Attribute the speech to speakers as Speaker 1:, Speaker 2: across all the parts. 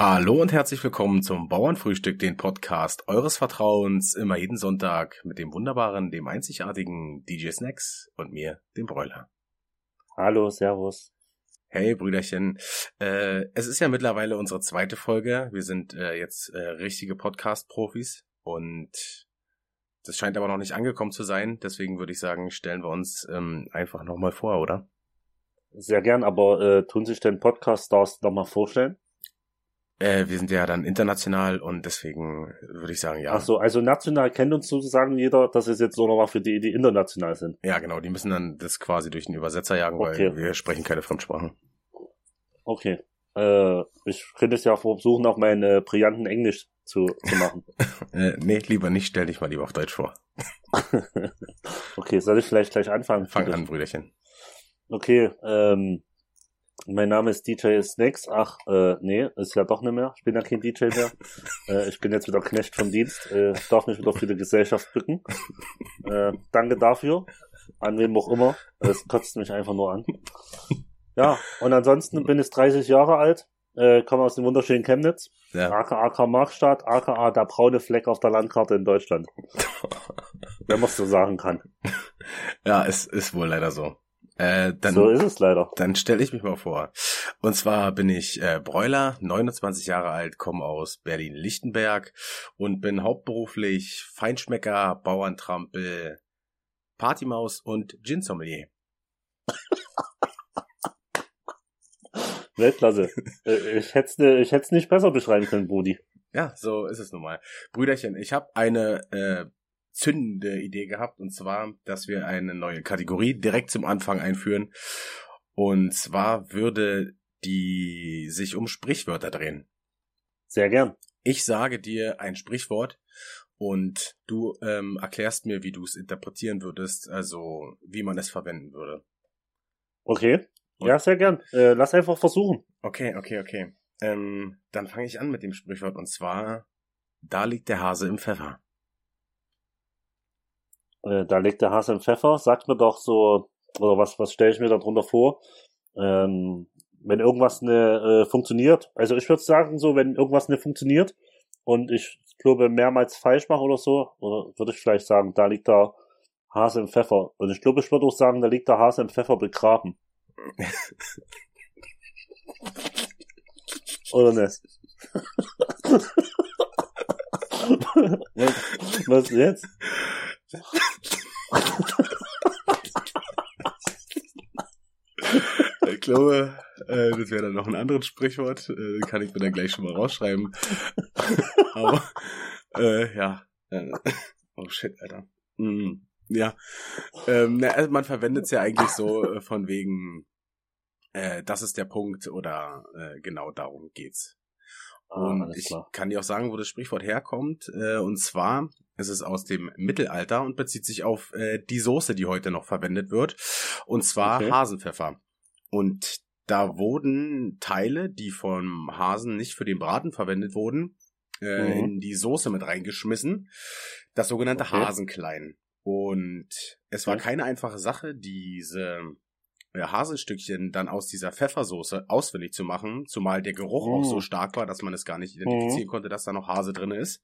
Speaker 1: Hallo und herzlich willkommen zum Bauernfrühstück, den Podcast eures Vertrauens, immer jeden Sonntag mit dem wunderbaren, dem einzigartigen DJ Snacks und mir, dem Bräuler.
Speaker 2: Hallo, Servus.
Speaker 1: Hey Brüderchen, äh, es ist ja mittlerweile unsere zweite Folge. Wir sind äh, jetzt äh, richtige Podcast-Profis und das scheint aber noch nicht angekommen zu sein. Deswegen würde ich sagen, stellen wir uns ähm, einfach nochmal vor, oder?
Speaker 2: Sehr gern, aber äh, tun sich den Podcast-Stars nochmal vorstellen?
Speaker 1: Äh, wir sind ja dann international und deswegen würde ich sagen, ja.
Speaker 2: Ach so, also national kennt uns sozusagen jeder, das ist jetzt so nochmal für die, die international sind.
Speaker 1: Ja, genau, die müssen dann das quasi durch den Übersetzer jagen, okay. weil wir sprechen keine Fremdsprachen.
Speaker 2: Okay. Äh, ich könnte es ja versuchen, auch meinen äh, brillanten Englisch zu, zu machen.
Speaker 1: äh, nee, lieber nicht, stell dich mal lieber auf Deutsch vor.
Speaker 2: okay, soll ich vielleicht gleich anfangen?
Speaker 1: Fang an, Brüderchen.
Speaker 2: Okay, ähm, mein Name ist DJ Snacks. Ach, äh, nee, ist ja doch nicht mehr. Ich bin ja kein DJ mehr. äh, ich bin jetzt wieder Knecht vom Dienst. Äh, darf mich wieder für die Gesellschaft bücken. Äh, danke dafür. An wem auch immer. Es kotzt mich einfach nur an. Ja, und ansonsten bin ich 30 Jahre alt. Äh, komme aus dem wunderschönen Chemnitz. Ja. AKA Markstadt, AKA der braune Fleck auf der Landkarte in Deutschland. Wenn man es so sagen kann.
Speaker 1: Ja, es ist wohl leider so. Äh, dann,
Speaker 2: so ist es leider.
Speaker 1: Dann stelle ich mich mal vor. Und zwar bin ich äh, Bräuler, 29 Jahre alt, komme aus Berlin-Lichtenberg und bin hauptberuflich Feinschmecker, Bauerntrampel, Partymaus und Gin-Sommelier.
Speaker 2: Weltklasse. Äh, ich hätte es ich hätt's nicht besser beschreiben können, Brudi.
Speaker 1: Ja, so ist es nun mal. Brüderchen, ich habe eine äh, zündende Idee gehabt, und zwar, dass wir eine neue Kategorie direkt zum Anfang einführen. Und zwar würde die sich um Sprichwörter drehen.
Speaker 2: Sehr gern.
Speaker 1: Ich sage dir ein Sprichwort und du ähm, erklärst mir, wie du es interpretieren würdest, also wie man es verwenden würde.
Speaker 2: Okay. Ja, sehr gern. Äh, lass einfach versuchen.
Speaker 1: Okay, okay, okay. Ähm, dann fange ich an mit dem Sprichwort und zwar, da liegt der Hase im Pfeffer.
Speaker 2: Äh, da legt der Hase im Pfeffer. Sagt mir doch so, oder was, was stelle ich mir darunter vor? Ähm, wenn irgendwas ne, äh, funktioniert, also ich würde sagen, so, wenn irgendwas ne funktioniert und ich glaube mehrmals falsch mache oder so, oder würde ich vielleicht sagen, da liegt der Hase im Pfeffer. Und ich glaube, ich würde auch sagen, da liegt der Hase im Pfeffer begraben. oder nicht? was, was jetzt?
Speaker 1: Ich glaube, äh, das wäre dann noch ein anderes Sprichwort. Äh, kann ich mir dann gleich schon mal rausschreiben. Aber, äh, ja. Äh, oh shit, Alter. Mm, ja. Ähm, na, also man verwendet es ja eigentlich so äh, von wegen, äh, das ist der Punkt oder äh, genau darum geht's. Ah, und ich kann dir auch sagen, wo das Sprichwort herkommt. Äh, und zwar ist es aus dem Mittelalter und bezieht sich auf äh, die Soße, die heute noch verwendet wird. Und zwar okay. Hasenpfeffer. Und da wurden Teile, die vom Hasen nicht für den Braten verwendet wurden, äh, mhm. in die Soße mit reingeschmissen. Das sogenannte okay. Hasenklein. Und es war keine einfache Sache, diese Haselstückchen dann aus dieser Pfeffersoße auswendig zu machen, zumal der Geruch mm. auch so mhm. stark war, dass man es gar nicht identifizieren mm. konnte, dass da noch Hase drin ist.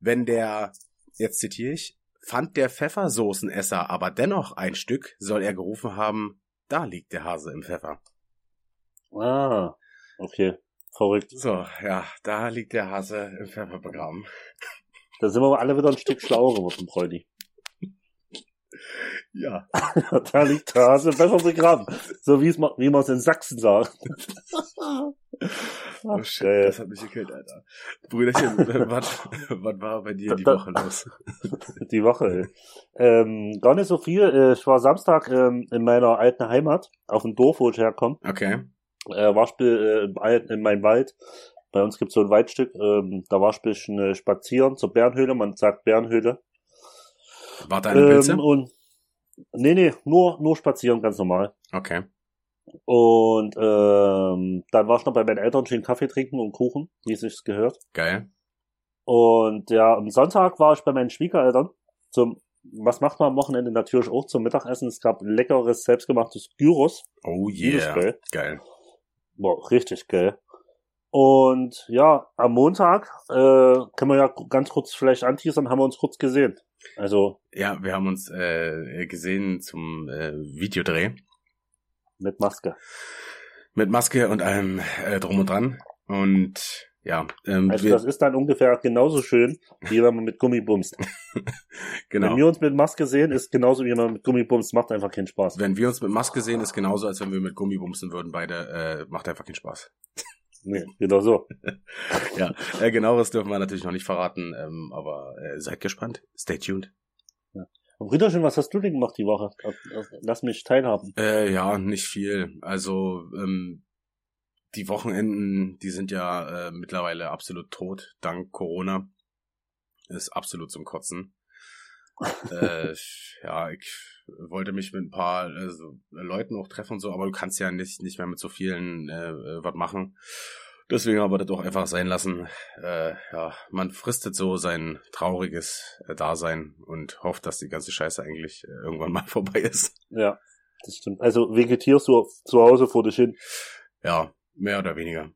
Speaker 1: Wenn der, jetzt zitiere ich, fand der Pfeffersoßenesser aber dennoch ein Stück, soll er gerufen haben, da liegt der Hase im Pfeffer.
Speaker 2: Ah, okay. Verrückt.
Speaker 1: So, ja, da liegt der Hase im Pfeffer begraben.
Speaker 2: Da sind wir alle wieder ein Stück schlauer geworden, Freudi.
Speaker 1: Ja.
Speaker 2: da liegt Hase besser begraben. So wie es wie man es in Sachsen sagt.
Speaker 1: oh shit, Geil. das hat mich gekillt, Alter. Brüderchen, was, was war bei dir die Woche los?
Speaker 2: die Woche, ähm, gar nicht so viel. Äh, ich war Samstag ähm, in meiner alten Heimat, auf dem Dorf, wo ich herkomme.
Speaker 1: Okay.
Speaker 2: Äh, war Spiel äh, in meinem Wald. Bei uns gibt es so ein Waldstück, ähm, da war ich äh, spazieren zur Bärenhöhle, man sagt Bärenhöhle.
Speaker 1: War deine Pilze?
Speaker 2: Ähm, und Nee, nee, nur, nur spazieren, ganz normal.
Speaker 1: Okay.
Speaker 2: Und ähm, dann war ich noch bei meinen Eltern schön Kaffee trinken und Kuchen, wie es sich gehört.
Speaker 1: Geil.
Speaker 2: Und ja, am Sonntag war ich bei meinen Schwiegereltern zum, was macht man am Wochenende natürlich auch zum Mittagessen. Es gab leckeres, selbstgemachtes Gyros.
Speaker 1: Oh yeah. Geil. geil.
Speaker 2: Boah, richtig geil. Und ja, am Montag äh, können wir ja ganz kurz vielleicht anteasern, haben wir uns kurz gesehen. Also
Speaker 1: Ja, wir haben uns äh, gesehen zum äh, Videodreh
Speaker 2: mit Maske.
Speaker 1: mit Maske und allem äh, drum und dran. Und ja, ähm,
Speaker 2: Also das ist dann ungefähr genauso schön, wie wenn man mit Gummi bumst.
Speaker 1: genau.
Speaker 2: Wenn wir uns mit Maske sehen, ist genauso wie wenn man mit Gummi bumst, macht einfach keinen Spaß.
Speaker 1: Wenn wir uns mit Maske sehen, ist genauso, als wenn wir mit Gummi bumsen würden. Beide äh, macht einfach keinen Spaß.
Speaker 2: Nee, genau so.
Speaker 1: Ja, äh, genaueres dürfen wir natürlich noch nicht verraten, ähm, aber äh, seid gespannt. Stay tuned.
Speaker 2: Und Brüderchen, was hast du denn gemacht die Woche? Lass mich teilhaben.
Speaker 1: Äh, ja, nicht viel. Also ähm, die Wochenenden, die sind ja äh, mittlerweile absolut tot, dank Corona. Ist absolut zum Kotzen. Äh, ja, ich wollte mich mit ein paar also, Leuten auch treffen und so, aber du kannst ja nicht, nicht mehr mit so vielen äh, äh, was machen. Deswegen haben wir das auch einfach sein lassen. Äh, ja, man fristet so sein trauriges äh, Dasein und hofft, dass die ganze Scheiße eigentlich äh, irgendwann mal vorbei ist.
Speaker 2: Ja, das stimmt. Also vegetierst du zu Hause vor dich hin.
Speaker 1: Ja, mehr oder weniger.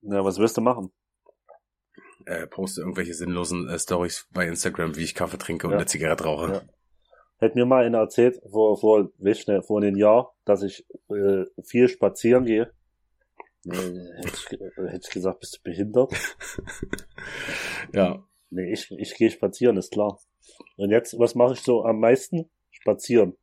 Speaker 2: Ja, was wirst du machen?
Speaker 1: Äh, poste irgendwelche sinnlosen äh, Stories bei Instagram, wie ich Kaffee trinke und
Speaker 2: Ja.
Speaker 1: eine Zigarette rauche.
Speaker 2: Ja. Hätte mir mal einer erzählt, vor, vor, weißt du, vor einem Jahr, dass ich äh, viel spazieren gehe. Nee, hätte ich, ge- hätte ich gesagt, bist du behindert?
Speaker 1: Ja,
Speaker 2: Nee, ich, ich gehe spazieren, ist klar. Und jetzt, was mache ich so am meisten? Spazieren.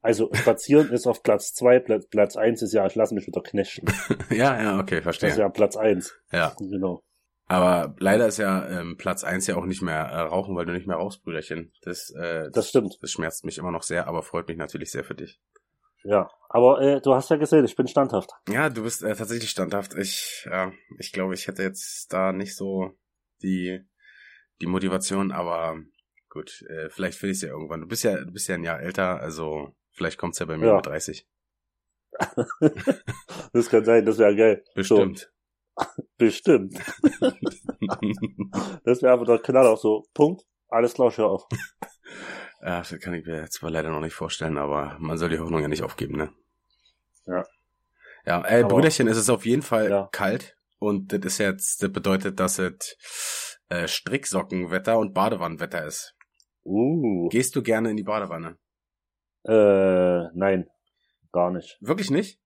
Speaker 2: Also spazieren ist auf Platz zwei, Platz, Platz eins ist ja, ich lasse mich wieder knechten.
Speaker 1: ja, ja, okay,
Speaker 2: Das ist
Speaker 1: verstehe.
Speaker 2: ja Platz eins.
Speaker 1: Ja,
Speaker 2: Genau.
Speaker 1: Aber leider ist ja ähm, Platz eins ja auch nicht mehr äh, rauchen, weil du nicht mehr rauchst, Brüderchen. Das, äh,
Speaker 2: Das stimmt.
Speaker 1: das schmerzt mich immer noch sehr, aber freut mich natürlich sehr für dich.
Speaker 2: Ja. Aber äh, du hast ja gesehen, ich bin standhaft.
Speaker 1: Ja, du bist äh, tatsächlich standhaft. Ich, ja, ich glaube, ich hätte jetzt da nicht so die die Motivation, aber gut, äh, vielleicht finde ich es ja irgendwann. Du bist ja, du bist ja ein Jahr älter, also vielleicht kommt's ja bei mir
Speaker 2: Ja.
Speaker 1: mit 30.
Speaker 2: Das kann sein, das wäre geil.
Speaker 1: Bestimmt.
Speaker 2: So, bestimmt. Das wäre aber der Knaller. So, Punkt. Alles klar, hör auf.
Speaker 1: ja, das kann ich mir jetzt zwar leider noch nicht vorstellen, aber man soll die Hoffnung ja nicht aufgeben, ne?
Speaker 2: Ja.
Speaker 1: Ja, äh,
Speaker 2: Aber-
Speaker 1: Brüderchen, es ist auf jeden Fall
Speaker 2: Ja.
Speaker 1: kalt und das ist jetzt, das bedeutet, dass es äh, Stricksockenwetter und Badewannenwetter ist.
Speaker 2: Uh.
Speaker 1: Gehst du gerne in die Badewanne?
Speaker 2: Äh, nein. Gar nicht.
Speaker 1: Wirklich nicht?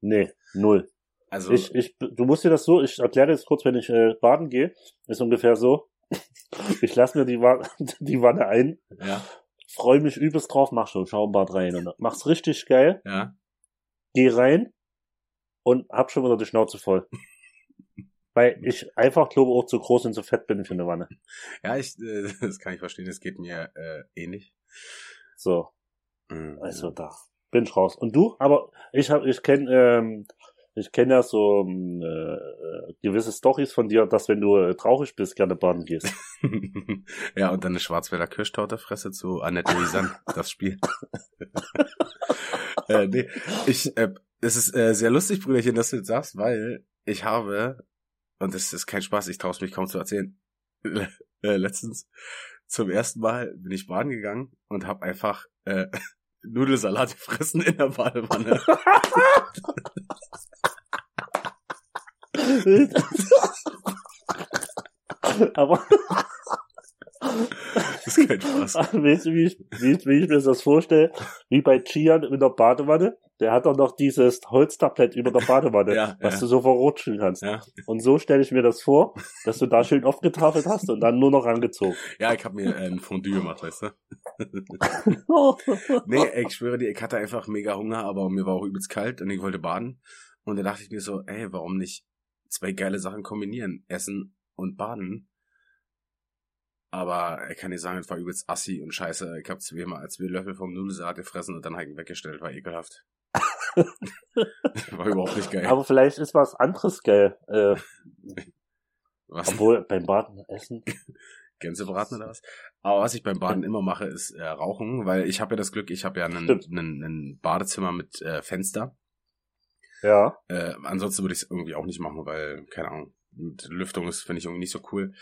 Speaker 2: Nee, null.
Speaker 1: Also,
Speaker 2: Ich, ich, du musst dir das so, ich erkläre dir das kurz, wenn ich äh, baden gehe, ist ungefähr so. Ich lasse mir die, Wa die Wanne ein,
Speaker 1: ja,
Speaker 2: freue mich übelst drauf, mach schon Schaumbad rein und mach's richtig geil,
Speaker 1: ja.
Speaker 2: geh rein und hab schon wieder die Schnauze voll. Weil ich einfach glaube auch zu groß und zu fett bin für eine Wanne.
Speaker 1: Ja, ich, äh, das kann ich verstehen, das geht mir äh, ähnlich.
Speaker 2: So,
Speaker 1: Mhm.
Speaker 2: also da bin ich raus. Und du? Aber ich hab, ich kenne, ähm, ich kenne ja so ähm, äh, gewisse Stories von dir, dass wenn du äh, traurig bist, gerne baden gehst.
Speaker 1: ja, und dann eine Schwarzwälder Kirschtorte fresse zu Annette Lisanne, das Spiel. äh, nee, ich, äh, es ist äh, sehr lustig, Brüderchen, dass du das sagst, weil ich habe, und das ist kein Spaß, ich traue es mich kaum zu erzählen, äh, letztens zum ersten Mal bin ich baden gegangen und habe einfach äh, Nudelsalat gefressen in der Badewanne.
Speaker 2: Aber
Speaker 1: Das ist kein Spaß.
Speaker 2: weißt du, wie ich, wie, wie ich mir das vorstelle? Wie bei Chian in der Badewanne. Der hat doch noch dieses Holztablett über der Badewanne,
Speaker 1: Ja,
Speaker 2: was
Speaker 1: ja.
Speaker 2: du so verrutschen kannst.
Speaker 1: Ja,
Speaker 2: Und so stelle ich mir das vor, dass du da schön aufgetafelt hast und dann nur noch angezogen.
Speaker 1: ja ich habe mir äh, ein Fondue gemacht, weißt du? Nee, ey, ich schwöre dir, ich hatte einfach mega Hunger, aber mir war auch übelst kalt und ich wollte baden. Und da dachte ich mir so, ey, warum nicht zwei geile Sachen kombinieren? Essen und baden. Aber ich kann dir sagen, es war übelst assi und scheiße. Ich habe zweimal zwei Löffel vom Nudelsalat gefressen und dann halt weggestellt. War ekelhaft. war überhaupt nicht geil.
Speaker 2: Aber vielleicht ist was anderes geil. Äh,
Speaker 1: was?
Speaker 2: obwohl beim Baden essen.
Speaker 1: Gänsebraten oder was? Aber was ich beim Baden immer mache, ist äh, Rauchen, weil ich habe ja das Glück, ich habe ja einen Badezimmer mit äh, Fenster.
Speaker 2: Ja.
Speaker 1: Äh, ansonsten würde ich es irgendwie auch nicht machen, weil, keine Ahnung, mit Lüftung ist, finde ich irgendwie nicht so cool.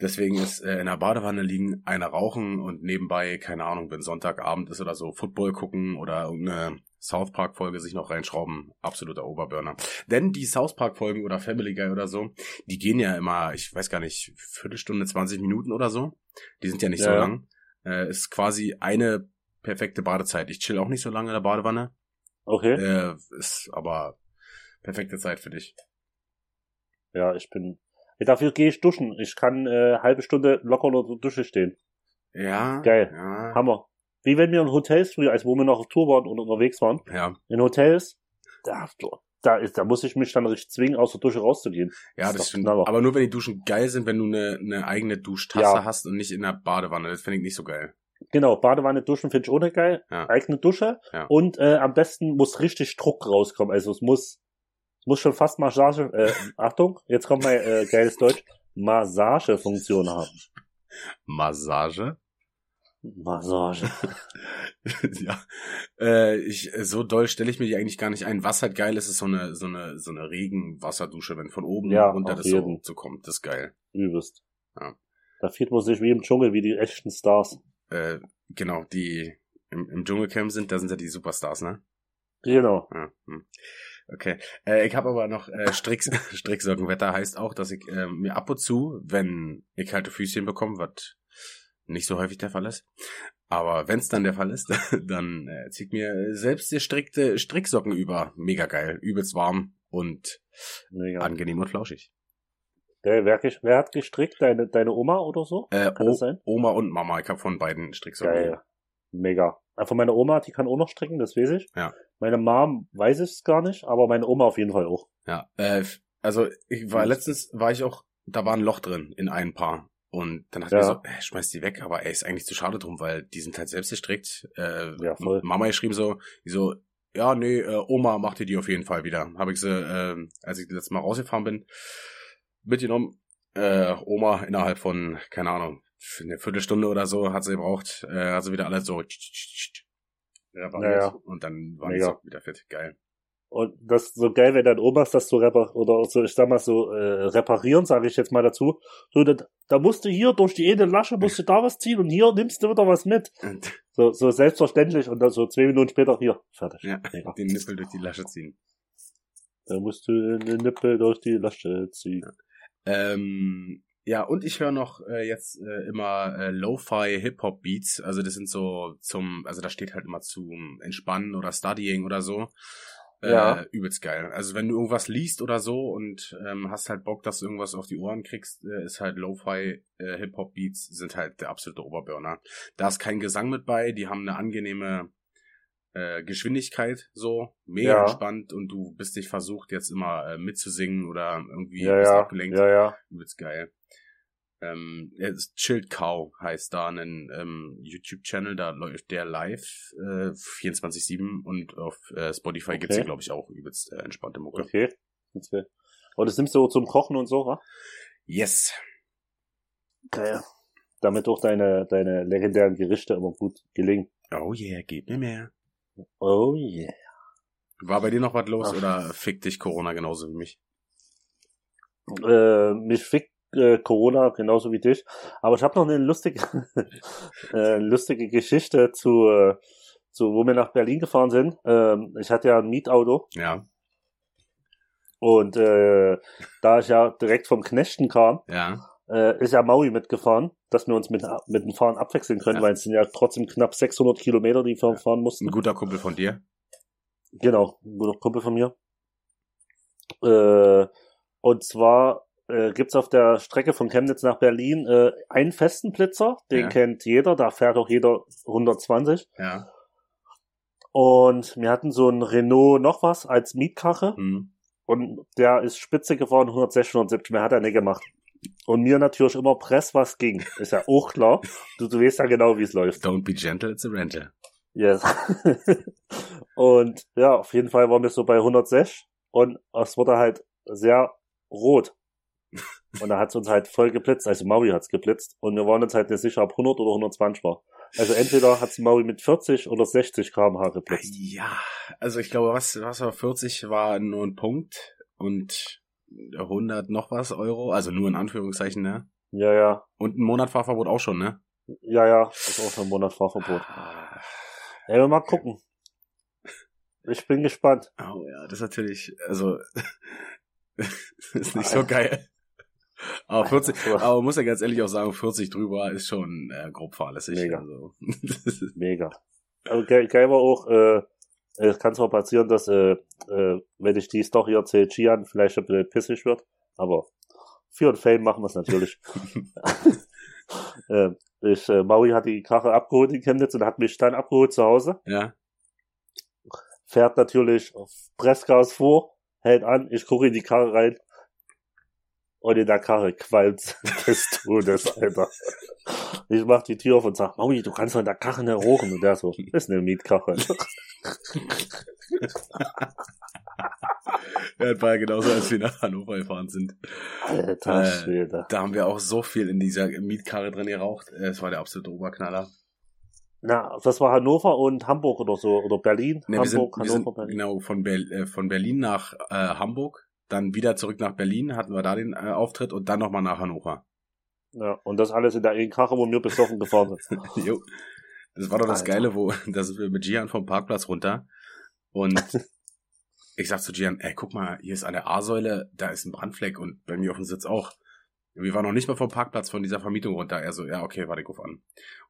Speaker 1: Deswegen ist äh, in der Badewanne liegen, einer rauchen und nebenbei, keine Ahnung, wenn Sonntagabend ist oder so, Football gucken oder irgendeine South Park Folge sich noch reinschrauben, absoluter Oberburner. Denn die South Park Folgen oder Family Guy oder so, die gehen ja immer, ich weiß gar nicht, Viertelstunde, 20 Minuten oder so. Die sind ja nicht
Speaker 2: Ja.
Speaker 1: so lang. Äh, ist quasi eine perfekte Badezeit. Ich chill auch nicht so lange in der Badewanne.
Speaker 2: Okay.
Speaker 1: Äh, ist aber perfekte Zeit für dich.
Speaker 2: Ja, ich bin. Ja, dafür gehe ich duschen. Ich kann äh, halbe Stunde locker unter der Dusche stehen.
Speaker 1: Ja.
Speaker 2: Geil.
Speaker 1: Ja.
Speaker 2: Hammer. Wie wenn wir in Hotels früher, als wo wir noch auf Tour waren und unterwegs waren,
Speaker 1: Ja,
Speaker 2: in Hotels, da, da, ist, da muss ich mich dann richtig zwingen, aus der Dusche rauszugehen.
Speaker 1: ja, das
Speaker 2: doch
Speaker 1: stimmt.
Speaker 2: Knaller.
Speaker 1: Aber nur wenn die Duschen geil sind, wenn du eine, eine eigene Duschtasse
Speaker 2: Ja.
Speaker 1: hast und nicht in der Badewanne. Das finde ich nicht so geil.
Speaker 2: Genau, Badewanne duschen finde ich ohne geil.
Speaker 1: Ja.
Speaker 2: Eigene Dusche.
Speaker 1: Ja.
Speaker 2: Und äh, am besten muss richtig Druck rauskommen. Also es muss, muss schon fast Massage, äh, Achtung, jetzt kommt mein äh, geiles Deutsch, Massagefunktion haben.
Speaker 1: Massage?
Speaker 2: Massage.
Speaker 1: ja. Äh, ich, so doll stelle ich mir die eigentlich gar nicht ein. Was halt geil ist, ist so eine, so eine, so eine Regenwasserdusche, wenn von oben
Speaker 2: Ja,
Speaker 1: runter das so,
Speaker 2: jeden.
Speaker 1: so kommt. Das ist geil.
Speaker 2: Übelst.
Speaker 1: Ja.
Speaker 2: Da fühlt man sich wie im Dschungel, wie die echten Stars.
Speaker 1: Äh, genau, die im, im Dschungelcamp sind, da sind ja die Superstars, ne?
Speaker 2: Genau.
Speaker 1: Ja, hm. Okay. Äh, ich habe aber noch äh, Stricks, Stricksockenwetter heißt auch, dass ich äh, mir ab und zu, wenn ich kalte Füßchen bekomme, was nicht so häufig der Fall ist, aber wenn es dann der Fall ist, dann äh, zieht mir selbst gestrickte Stricksocken über. Mega geil, übelst warm und
Speaker 2: Mega.
Speaker 1: angenehm und flauschig.
Speaker 2: Wer, hat gestrickt? Deine, deine Oma oder so?
Speaker 1: Äh,
Speaker 2: Kann
Speaker 1: o
Speaker 2: das sein?
Speaker 1: Oma und Mama, ich habe von beiden Stricksocken.
Speaker 2: Geil. Mega. Äh, Von meiner Oma, die kann auch noch stricken, das weiß ich.
Speaker 1: Ja.
Speaker 2: Meine Mom weiß ich es gar nicht, aber meine Oma auf jeden Fall auch.
Speaker 1: Ja, äh, also ich war letztens, war ich auch, da war ein Loch drin in ein Paar. Und dann ich
Speaker 2: Ja.
Speaker 1: mir so, äh, schmeiß die weg, aber ey, ist eigentlich zu schade drum, weil die sind halt selbst gestrickt. Äh,
Speaker 2: Ja, voll.
Speaker 1: Mama geschrieben so, die so, ja, nee, äh, Oma machte die auf jeden Fall wieder. Habe ich sie, äh, als ich das letzte Mal rausgefahren bin, mitgenommen. Äh, Oma innerhalb von, keine Ahnung, eine Viertelstunde oder so hat sie gebraucht, äh, hat sie wieder alles so repariert
Speaker 2: Ja, ja.
Speaker 1: und dann waren die
Speaker 2: Mega.
Speaker 1: Socken wieder fit. Geil.
Speaker 2: Und das ist so geil, wenn dein Omas das so repar oder so, ich sag mal so, äh, reparieren, sage ich jetzt mal dazu. So, da, da musst du hier durch die eine Lasche, musst du da was ziehen und hier nimmst du wieder was mit. So, so selbstverständlich und dann so zwei Minuten später hier, fertig.
Speaker 1: Ja,
Speaker 2: Mega.
Speaker 1: den Nippel durch die Lasche ziehen.
Speaker 2: Da musst du den Nippel durch die Lasche ziehen.
Speaker 1: Ähm, ja, und ich höre noch äh, jetzt äh, immer äh, Lo-Fi Hip-Hop-Beats. Also das sind so zum, also da steht halt immer zum Entspannen oder Studying oder so. Äh,
Speaker 2: Ja.
Speaker 1: Übelst geil. Also wenn du irgendwas liest oder so und ähm, hast halt Bock, dass du irgendwas auf die Ohren kriegst, äh, ist halt Lo-Fi äh, Hip-Hop-Beats sind halt der absolute Oberburner. Da ist kein Gesang mit bei, die haben eine angenehme äh, Geschwindigkeit so, mega
Speaker 2: Ja.
Speaker 1: entspannt und du bist nicht versucht, jetzt immer äh, mitzusingen oder irgendwie
Speaker 2: Ja,
Speaker 1: bist
Speaker 2: ja,
Speaker 1: abgelenkt.
Speaker 2: ja, ja.
Speaker 1: Übelst geil. Ähm, Chilled Cow heißt da ein ähm, YouTube-Channel, da läuft der live äh, 24-7 und auf äh, Spotify gibt's
Speaker 2: Okay.
Speaker 1: hier, glaube ich, auch übelst äh, entspannte Mucke.
Speaker 2: Okay. okay. Und das nimmst du zum Kochen und so, wa?
Speaker 1: Yes.
Speaker 2: Geil. Damit auch deine, deine legendären Gerichte immer gut gelingen.
Speaker 1: Oh yeah, gib mir mehr.
Speaker 2: Oh yeah.
Speaker 1: War bei dir noch was los
Speaker 2: Ach.
Speaker 1: oder fickt dich Corona genauso wie mich?
Speaker 2: Äh, mich fickt äh, Corona genauso wie dich. Aber ich habe noch eine lustige, äh, lustige Geschichte zu, äh, zu, wo wir nach Berlin gefahren sind. Ähm, ich hatte ja ein Mietauto
Speaker 1: Ja,
Speaker 2: und äh, da ich ja direkt vom Knechten kam,
Speaker 1: ja.
Speaker 2: äh, ist ja Maui mitgefahren, dass wir uns mit, mit dem Fahren abwechseln können,
Speaker 1: Ja.
Speaker 2: weil es sind ja trotzdem knapp 600 Kilometer, die wir fahren mussten.
Speaker 1: Ein guter Kumpel von dir.
Speaker 2: Genau, ein guter Kumpel von mir. Äh, und zwar äh, gibt's auf der Strecke von Chemnitz nach Berlin äh, einen festen Blitzer, den
Speaker 1: Ja.
Speaker 2: kennt jeder, da fährt auch jeder 120.
Speaker 1: Ja.
Speaker 2: Und wir hatten so einen Renault noch was als Mietkarre
Speaker 1: Hm.
Speaker 2: und der ist spitze geworden, 160, 170, mehr hat er nicht gemacht. Und mir natürlich immer Press, was ging. Ist ja auch klar. Du, du weißt ja genau, wie es läuft.
Speaker 1: Don't be gentle, it's a rental.
Speaker 2: Yes. und ja, auf jeden Fall waren wir so bei 106 und es wurde halt sehr rot. Und da hat es uns halt voll geblitzt, also Maui hat's geblitzt und wir waren uns halt nicht sicher, ob 100 oder 120 war. Also entweder hat's Maui mit 40 oder 60 km/h geblitzt.
Speaker 1: Ja, also ich glaube, was, was war 40 war nur ein Punkt und 100 noch was Euro, also nur in Anführungszeichen, ne?
Speaker 2: Ja, ja.
Speaker 1: Und ein Monat Fahrverbot auch schon, ne?
Speaker 2: Ja, ja. Ist auch schon ein Monat Fahrverbot. Ey, mal gucken. Ich bin gespannt.
Speaker 1: Oh ja, das ist natürlich, also, ist nicht so geil. Aber 40, aber muss ja ganz ehrlich auch sagen, 40 drüber ist schon äh, grob fahrlässig.
Speaker 2: Mega.
Speaker 1: Also.
Speaker 2: Mega. Aber geil, geil war auch, äh, es kann zwar passieren, dass, äh, äh, wenn ich die Story erzähle, Gian vielleicht ein bisschen pissig wird, aber für und Fame machen wir es natürlich. äh, ich, äh, Maui hat die Karre abgeholt in Chemnitz und hat mich dann abgeholt zu Hause.
Speaker 1: ja.
Speaker 2: Fährt natürlich auf Pressgas vor, hält an, ich gucke in die Karre rein. Und in der Karre qualmt des Todes, Alter. Ich mach die Tür auf und sag, Maui, du kannst doch in der Karre nicht rochen. Und der so, ist eine Mietkarre.
Speaker 1: Ja, das war ja genauso, als wir nach Hannover gefahren sind.
Speaker 2: Alter
Speaker 1: Äh,
Speaker 2: Schwede.
Speaker 1: Da haben wir auch so viel in dieser Mietkarre drin geraucht. Äh, Es war der absolute Oberknaller.
Speaker 2: Na, das war Hannover und Hamburg oder so, oder Berlin,
Speaker 1: Ne, wir sind,
Speaker 2: Hamburg,
Speaker 1: wir sind
Speaker 2: Hannover, Berlin.
Speaker 1: genau von, Ber äh, von Berlin nach äh, Hamburg, dann wieder zurück nach Berlin, hatten wir da den äh, Auftritt und dann nochmal nach Hannover.
Speaker 2: Ja, und das alles in der Karre, wo wir besoffen gefahren sind.
Speaker 1: jo. Das war doch das
Speaker 2: Alter.
Speaker 1: Geile, wo da sind wir mit Gian vom Parkplatz runter und ich sag zu Gian, ey, guck mal, hier ist an der A-Säule, da ist ein Brandfleck und bei mir auf dem Sitz auch. Wir waren noch nicht mal vom Parkplatz von dieser Vermietung runter. Er so, ja, okay, warte, ich ruf an.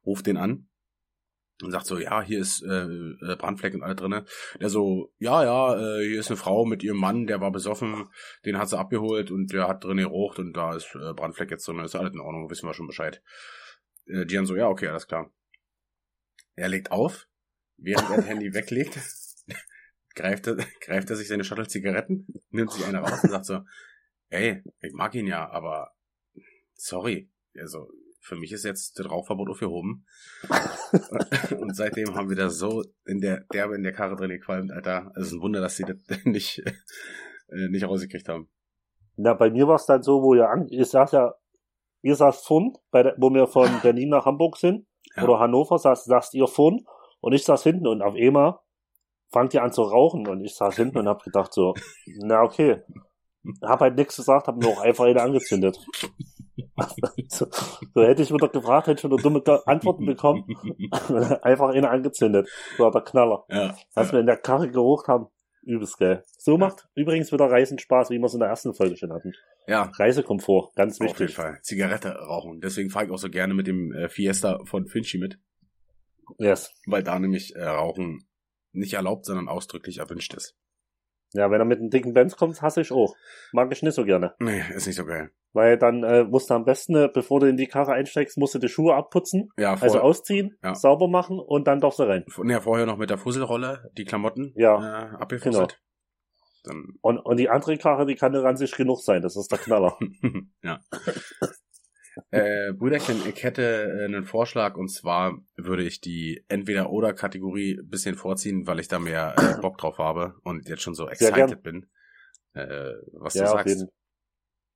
Speaker 1: Ruf den an und sagt so, ja, hier ist äh, äh, Brandfleck und alle drinne. Der so, ja, ja, äh, hier ist eine Frau mit ihrem Mann, der war besoffen, den hat sie abgeholt und der hat drin gerocht und da ist äh, Brandfleck jetzt drin, ist alles in Ordnung, wissen wir schon Bescheid. Äh, Gian so, ja, okay, alles klar. Er legt auf, während er das Handy weglegt, greift er, greift er sich seine Shuttle Zigaretten, nimmt sich eine raus und sagt so, ey, ich mag ihn ja, aber sorry, also für mich ist jetzt das Rauchverbot aufgehoben. und seitdem haben wir da so in der derbe in der Karre drin gequalmt, Alter. Es ist ein Wunder, dass sie das nicht äh, nicht rausgekriegt haben.
Speaker 2: Na, bei mir war es dann so, wo ihr an, ihr saß ja, ihr saß vorn, bei der, wo wir von Berlin nach Hamburg sind,
Speaker 1: Ja.
Speaker 2: oder Hannover, saß, saßt ihr vorn und ich saß hinten und auf einmal fangt ihr an zu rauchen und ich saß hinten und hab gedacht so, na okay. Hab halt nichts gesagt, hab nur auch einfach eine angezündet. So, so hätte ich wieder gefragt, hätte ich wieder dumme Antworten bekommen. einfach eine angezündet. So der Knaller.
Speaker 1: Ja.
Speaker 2: Als wir in der Karre gerucht haben, übelst geil. So macht übrigens wieder Reisen Spaß, wie wir es in der ersten Folge schon hatten.
Speaker 1: Ja,
Speaker 2: Reisekomfort, ganz
Speaker 1: auf jeden
Speaker 2: wichtig.
Speaker 1: Fall. Zigarette rauchen. Deswegen fahre ich auch so gerne mit dem äh, Fiesta von Finchy mit,
Speaker 2: Yes.
Speaker 1: weil da nämlich äh, Rauchen nicht erlaubt, sondern ausdrücklich erwünscht ist.
Speaker 2: Ja, wenn er mit einem dicken Benz kommt, hasse ich auch. Mag ich nicht so gerne.
Speaker 1: Nee, ist nicht so geil.
Speaker 2: Weil dann äh, musst du am besten, äh, bevor du in die Karre einsteigst, musst du die Schuhe abputzen,
Speaker 1: Ja, vor,
Speaker 2: also ausziehen,
Speaker 1: Ja.
Speaker 2: sauber machen und dann darfst du rein.
Speaker 1: nee, vorher noch mit der Fusselrolle die Klamotten
Speaker 2: Ja,
Speaker 1: äh, abgefusselt. Dann
Speaker 2: Und, und die andere Karre, die kann ran sich genug sein, das ist der Knaller.
Speaker 1: ja. äh, Brüderchen, ich hätte äh, einen Vorschlag und zwar würde ich die Entweder-Oder-Kategorie ein bisschen vorziehen, weil ich da mehr äh, Bock drauf habe und jetzt schon so excited bin. Äh, was
Speaker 2: ja,
Speaker 1: du sagst.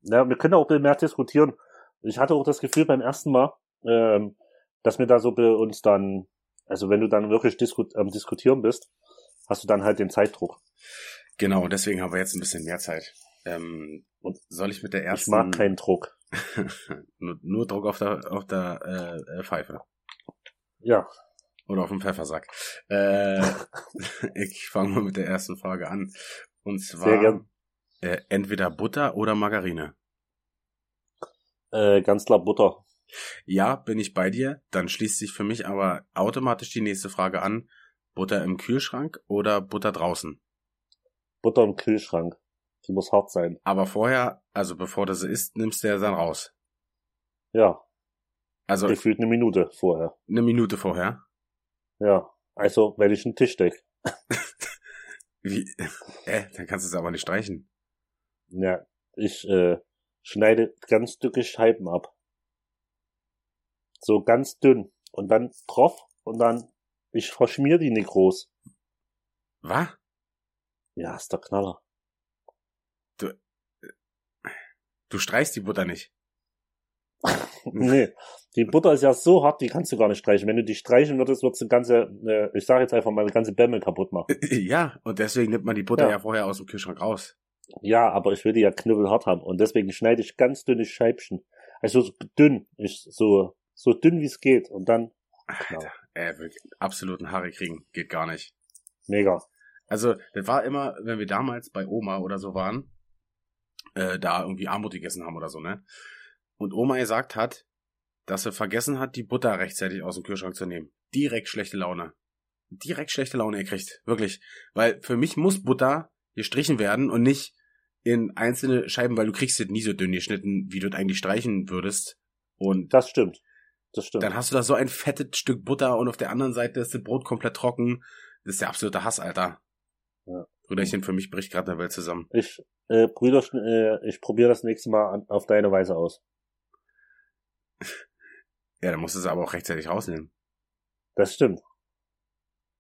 Speaker 2: Ja, wir können auch mehr diskutieren. Ich hatte auch das Gefühl beim ersten Mal, ähm, dass wir da so bei uns dann, also wenn du dann wirklich disku am Diskutieren bist, hast du dann halt den Zeitdruck.
Speaker 1: Genau, deswegen haben wir jetzt ein bisschen mehr Zeit. Ähm, und soll ich mit der
Speaker 2: Ich
Speaker 1: ersten
Speaker 2: mag keinen Druck.
Speaker 1: nur, nur Druck auf der auf der äh, äh, Pfeife
Speaker 2: Ja,
Speaker 1: oder auf dem Pfeffersack. Äh, ich fange mal mit der ersten Frage an. Und zwar. Äh, entweder Butter oder Margarine.
Speaker 2: äh, ganz klar Butter.
Speaker 1: Ja, bin ich bei dir. Dann schließt sich für mich aber automatisch die nächste Frage an. Butter im Kühlschrank oder Butter draußen?
Speaker 2: Butter im Kühlschrank. Die muss hart sein.
Speaker 1: Aber vorher, also bevor du sie isst, nimmst du ja dann raus.
Speaker 2: Ja,
Speaker 1: Also
Speaker 2: gefühlt eine Minute vorher.
Speaker 1: eine Minute vorher.
Speaker 2: Ja, also wenn ich einen Tisch deck.
Speaker 1: Wie? Äh, dann kannst du es aber nicht streichen.
Speaker 2: Ja, ich äh, schneide ganz dicke Scheiben ab. So ganz dünn. Und dann drauf und dann, ich verschmier die nicht groß.
Speaker 1: Was?
Speaker 2: Ja, ist der Knaller.
Speaker 1: Du streichst die Butter nicht.
Speaker 2: nee, die Butter ist ja so hart, die kannst du gar nicht streichen. Wenn du die streichen würdest, würdest du ganze, äh, ich sage jetzt einfach mal, die ganze Bämme kaputt machen.
Speaker 1: Ja, und deswegen nimmt man die Butter
Speaker 2: Ja.
Speaker 1: ja, vorher aus dem Kühlschrank raus.
Speaker 2: Ja, aber ich will die ja knüppelhart haben und deswegen schneide ich ganz dünne Scheibchen. Also so dünn, ich, so, so dünn wie es geht und dann,
Speaker 1: Alter, äh, wirklich, absoluten Haare kriegen, geht gar nicht.
Speaker 2: mega.
Speaker 1: Also, das war immer, wenn wir damals bei Oma oder so waren, äh, da irgendwie Armut gegessen haben oder so, ne? Und Oma gesagt hat, dass sie vergessen hat, die Butter rechtzeitig aus dem Kühlschrank zu nehmen. Direkt schlechte Laune. Direkt schlechte Laune gekriegt. Wirklich. Weil für mich muss Butter gestrichen werden und nicht in einzelne Scheiben, weil du kriegst es nie so dünn geschnitten, wie du es eigentlich streichen würdest. Und
Speaker 2: Das stimmt. Das stimmt.
Speaker 1: dann hast du da so ein fettes Stück Butter und auf der anderen Seite ist das Brot komplett trocken. Das ist der absolute Hass, Alter.
Speaker 2: Ja.
Speaker 1: Brüderchen, für mich bricht gerade eine Welt zusammen.
Speaker 2: Ich, äh, Brüder, äh, ich probiere das nächste Mal an, auf deine Weise aus.
Speaker 1: Ja, dann musst du sie aber auch rechtzeitig rausnehmen.
Speaker 2: Das stimmt.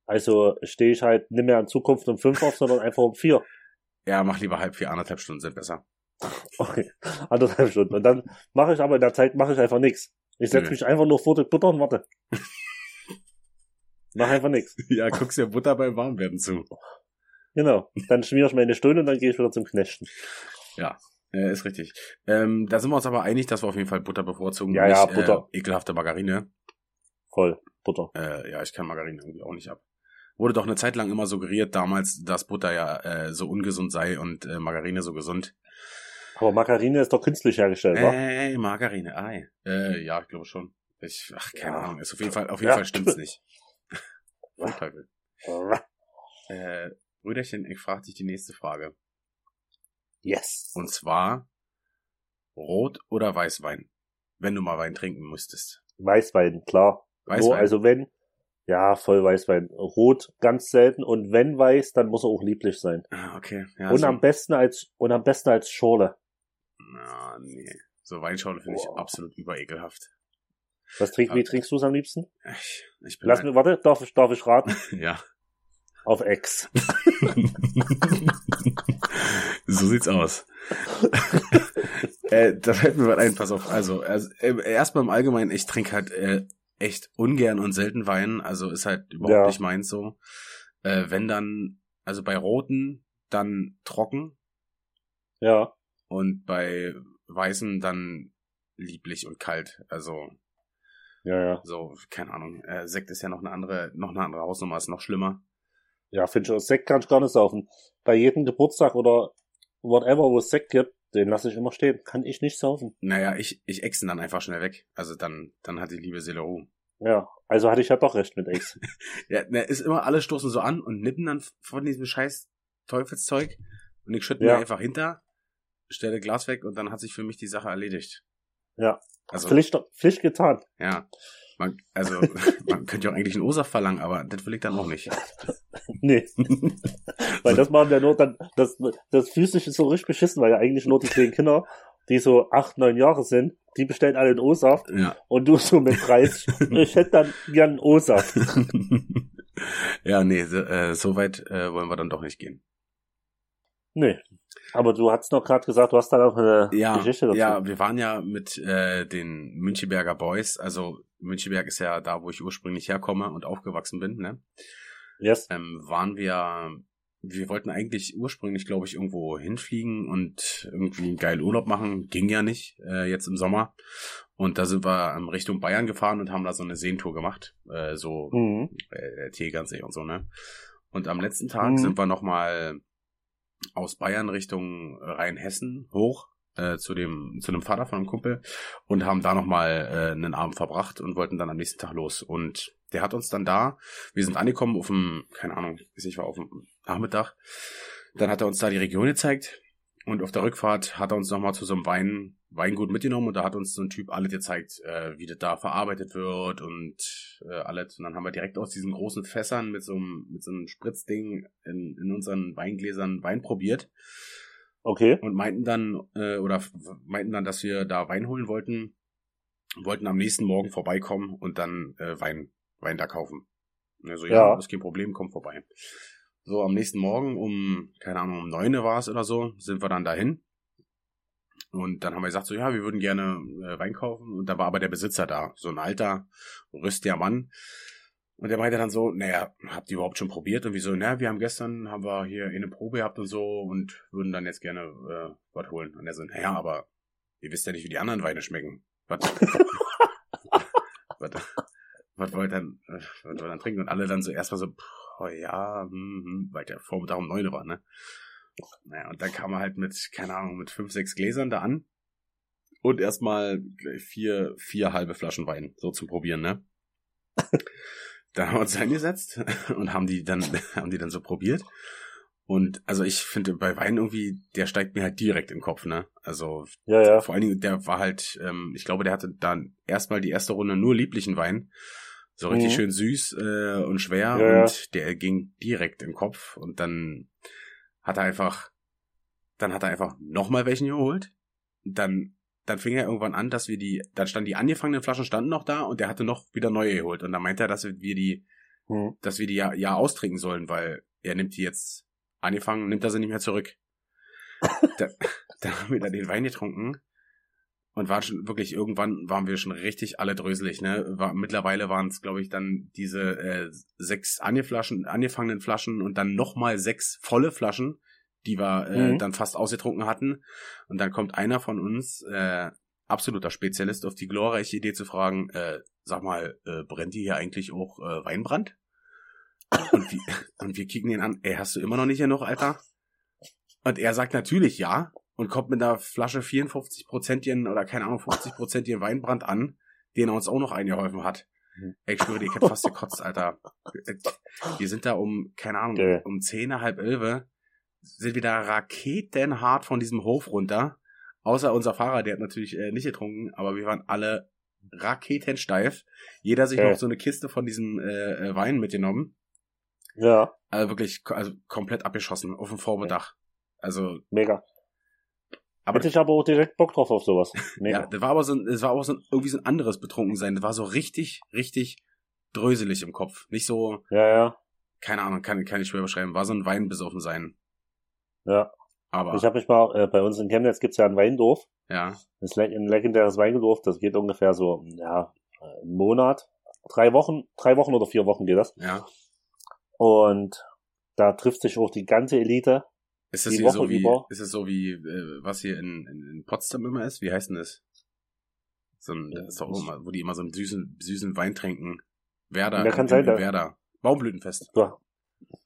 Speaker 2: Also stehe ich halt nicht mehr in Zukunft um fünf auf, sondern einfach um vier.
Speaker 1: Ja, mach lieber halb vier, anderthalb Stunden sind besser.
Speaker 2: Okay, anderthalb Stunden. Und dann mache ich aber in der Zeit mache ich einfach nichts. Ich setze mich einfach nur vor die Butter und warte. Mach einfach nichts.
Speaker 1: Ja, guckst dir Butter beim Warmwerden zu.
Speaker 2: Genau. Dann schmier ich meine Stunde und dann gehe ich wieder zum Knechten.
Speaker 1: Äh, ist richtig. Ähm, da sind wir uns aber einig, dass wir auf jeden Fall Butter bevorzugen.
Speaker 2: Ja, ja,
Speaker 1: nicht,
Speaker 2: Butter.
Speaker 1: Äh, ekelhafte Margarine.
Speaker 2: Voll. Butter.
Speaker 1: Äh, ja, ich kann Margarine irgendwie auch nicht ab. Wurde doch eine Zeit lang immer suggeriert damals, dass Butter ja äh, so ungesund sei und äh, Margarine so gesund.
Speaker 2: Aber Margarine ist doch künstlich hergestellt, wa?
Speaker 1: Ey, Margarine, ei. Äh, ja, ich glaube schon. Ich, ach, keine
Speaker 2: Ja.
Speaker 1: Ahnung. Ist auf jeden Fall, auf jeden
Speaker 2: Ja.
Speaker 1: Fall stimmt's nicht. Teufel. Äh, Brüderchen, ich frage dich die nächste Frage.
Speaker 2: Yes.
Speaker 1: Und zwar Rot oder Weißwein? Wenn du mal Wein trinken müsstest.
Speaker 2: Weißwein, klar. Nur,
Speaker 1: Weißwein.
Speaker 2: also wenn, ja, voll Weißwein. Rot ganz selten und wenn weiß, dann muss er auch lieblich sein.
Speaker 1: ah, okay. Ja,
Speaker 2: und
Speaker 1: so,
Speaker 2: am besten als, und am besten als Schorle.
Speaker 1: na, nee. So Weinschorle finde ich absolut überekelhaft.
Speaker 2: Was trink, wie trinkst du es am liebsten?
Speaker 1: Ich, ich bin
Speaker 2: Lass mir, warte, darf ich, darf ich raten?
Speaker 1: Ja.
Speaker 2: Auf Ex.
Speaker 1: so sieht's aus. äh, da fällt mir was ein, pass auf. Also, also äh, erstmal im Allgemeinen, ich trinke halt äh, echt ungern und selten Wein. Also ist halt überhaupt
Speaker 2: Ja.
Speaker 1: nicht meins so. Äh, wenn dann, also bei Roten dann trocken
Speaker 2: Ja.
Speaker 1: und bei Weißen dann lieblich und kalt. Also
Speaker 2: Ja, ja.
Speaker 1: so, keine Ahnung. Äh, Sekt ist ja noch eine andere, noch eine andere Hausnummer, ist noch schlimmer.
Speaker 2: Ja, finde ich, auch. Sekt kann ich gar nicht saufen. Bei jedem Geburtstag oder whatever, wo es Sekt gibt, den lasse ich immer stehen. Kann ich nicht saufen.
Speaker 1: Naja, ich, ich exen dann einfach schnell weg. Also dann, dann hat die liebe Seele Ruhe.
Speaker 2: Ja. Also hatte ich ja doch recht mit Ex.
Speaker 1: Ja, ne, ist immer, alle stoßen so an und nippen dann von diesem scheiß Teufelszeug und ich schütte
Speaker 2: Ja.
Speaker 1: mir einfach hinter, stelle Glas weg und dann hat sich für mich die Sache erledigt.
Speaker 2: Ja.
Speaker 1: Also,
Speaker 2: Pflicht, Pflicht getan.
Speaker 1: ja. Man, also, man könnte ja auch eigentlich einen Osaf verlangen, aber das will ich dann auch nicht.
Speaker 2: Nee. Weil das machen ja nur dann, das, das Physische ist so richtig beschissen, weil ja eigentlich nur die kleinen Kinder, die so acht, neun Jahre sind, die bestellen alle einen O-Saft
Speaker 1: Ja.
Speaker 2: und du so mit 30, ich hätte dann gern einen O-Saft.
Speaker 1: ja, nee, so, äh, so weit äh, wollen wir dann doch nicht gehen.
Speaker 2: Nee. Aber du hast noch gerade gesagt, du hast da noch eine
Speaker 1: Ja,
Speaker 2: Geschichte dazu.
Speaker 1: ja, wir waren ja mit äh, den Müncheberger Boys, also Müncheberg ist ja da, wo ich ursprünglich herkomme und aufgewachsen bin, ne?
Speaker 2: Yes.
Speaker 1: ähm, waren wir, wir wollten eigentlich ursprünglich, glaube ich, irgendwo hinfliegen und irgendwie einen geilen Urlaub machen. Ging ja nicht, äh, jetzt im Sommer. Und da sind wir ähm, Richtung Bayern gefahren und haben da so eine Seentour gemacht. Äh, so
Speaker 2: Mhm.
Speaker 1: äh, Tegernsee und so, ne? Und am letzten Tag
Speaker 2: Mhm.
Speaker 1: sind wir nochmal aus Bayern Richtung Rheinhessen hoch äh, zu dem zu dem Vater von einem Kumpel und haben da nochmal äh, einen Abend verbracht und wollten dann am nächsten Tag los. Und der hat uns dann da, wir sind angekommen auf dem, keine Ahnung, ich war auf dem Nachmittag, dann hat er uns da die Region gezeigt und auf der Rückfahrt hat er uns nochmal zu so einem Wein, Weingut mitgenommen und da hat uns so ein Typ alles gezeigt, äh, wie das da verarbeitet wird und äh, alles. Und dann haben wir direkt aus diesen großen Fässern mit so einem, mit so einem Spritzding in, in unseren Weingläsern Wein probiert
Speaker 2: Okay.
Speaker 1: und meinten dann, äh, oder meinten dann, dass wir da Wein holen wollten, wollten am nächsten Morgen vorbeikommen und dann äh, Wein, Wein da kaufen. Und er so, ja,
Speaker 2: Ja.
Speaker 1: ist kein Problem, komm vorbei. So, am nächsten Morgen um, keine Ahnung, um neun war es oder so, sind wir dann dahin. Und dann haben wir gesagt, so, ja, wir würden gerne äh, Wein kaufen. Und da war aber der Besitzer da, so ein alter, rüstiger Mann. Und der meinte dann so, naja, habt ihr überhaupt schon probiert? Und wieso, naja, wir haben gestern, haben wir hier eine Probe gehabt und so und würden dann jetzt gerne äh, was holen. Und er so, naja, aber ihr wisst ja nicht, wie die anderen Weine schmecken. was, was, was wollt ihr dann, was wollt ihr dann trinken? Und alle dann so erstmal so, oh ja, hm, hm, weil der Vormittag um neun war, ne? Naja, und dann kam er halt mit, keine Ahnung, mit fünf, sechs Gläsern da an. Und erstmal vier, vier halbe Flaschen Wein, so zum Probieren, ne? dann haben wir uns hingesetzt und haben die dann, haben die dann so probiert. Und also ich finde bei Wein irgendwie, der steigt mir halt direkt im Kopf, ne? Also
Speaker 2: Ja, ja.
Speaker 1: vor allen Dingen, der war halt, ähm, ich glaube, der hatte dann erstmal die erste Runde nur lieblichen Wein. So richtig
Speaker 2: Mhm.
Speaker 1: schön süß äh, und schwer
Speaker 2: ja.
Speaker 1: und der ging direkt im Kopf und dann hat er einfach, dann hat er einfach nochmal welchen geholt. Dann, dann fing er irgendwann an, dass wir die, dann standen die angefangenen Flaschen standen noch da und der hatte noch wieder neue geholt und dann meinte er, dass wir die,
Speaker 2: Hm.
Speaker 1: dass wir die ja, ja austrinken sollen, weil er nimmt die jetzt angefangen, nimmt er sie nicht mehr zurück. da, da haben wir dann den Wein getrunken und waren schon wirklich irgendwann waren wir schon richtig alle dröselig, ne? War, mittlerweile waren es, glaube ich, dann diese äh, sechs angeflaschen, angefangenen Flaschen und dann nochmal sechs volle Flaschen, die wir äh,
Speaker 2: Mhm.
Speaker 1: dann fast ausgetrunken hatten. Und dann kommt einer von uns, äh, absoluter Spezialist, auf die glorreiche Idee zu fragen, äh, sag mal, äh, brennt die hier eigentlich auch äh, Weinbrand? Und, wir, und wir kicken ihn an, ey, hast du immer noch nicht genug, Alter? Und er sagt natürlich ja und kommt mit einer Flasche 54 Prozentchen oder keine Ahnung 50 Prozentchen Weinbrand an, den er uns auch noch eingeholfen hat.
Speaker 2: Mhm.
Speaker 1: Ey, ich schwöre dir, ich hab fast gekotzt, Alter. Wir sind da um, keine Ahnung, um 10, halb 11 sind wieder raketenhart von diesem Hof runter. Außer unser Fahrer, der hat natürlich äh, nicht getrunken, aber wir waren alle raketensteif. Jeder sich
Speaker 2: Geil.
Speaker 1: noch so eine Kiste von diesem äh, äh, Wein mitgenommen.
Speaker 2: Ja,
Speaker 1: Also wirklich also komplett abgeschossen auf dem Vormittag. Also,
Speaker 2: mega.
Speaker 1: aber
Speaker 2: Hätte ich aber auch direkt Bock drauf auf sowas. Mega.
Speaker 1: ja, das war aber so ein, das war auch so ein, irgendwie so ein anderes Betrunkensein. Das war so richtig, richtig dröselig im Kopf. Nicht so,
Speaker 2: ja, ja.
Speaker 1: keine Ahnung, kann, kann ich schwer beschreiben. War so ein Wein besoffen sein.
Speaker 2: Ja.
Speaker 1: Aber,
Speaker 2: Ich habe mich mal, äh, bei uns in Chemnitz gibt's ja ein Weindorf.
Speaker 1: ja,
Speaker 2: Das ist ein legendäres Weingedorf, das geht ungefähr so, ja, einen Monat, drei Wochen, drei Wochen oder vier Wochen geht das.
Speaker 1: ja.
Speaker 2: Und da trifft sich auch die ganze Elite.
Speaker 1: Ist das
Speaker 2: Die
Speaker 1: hier so
Speaker 2: Woche
Speaker 1: wie,
Speaker 2: über.
Speaker 1: ist es so wie, äh, was hier in, in, in Potsdam immer ist? Wie heißt denn das? So ein, das ist doch immer, wo die immer so einen süßen, süßen Wein trinken. Werder.
Speaker 2: Ja, kann
Speaker 1: in,
Speaker 2: sein,
Speaker 1: Werder. Baumblütenfest.
Speaker 2: Du,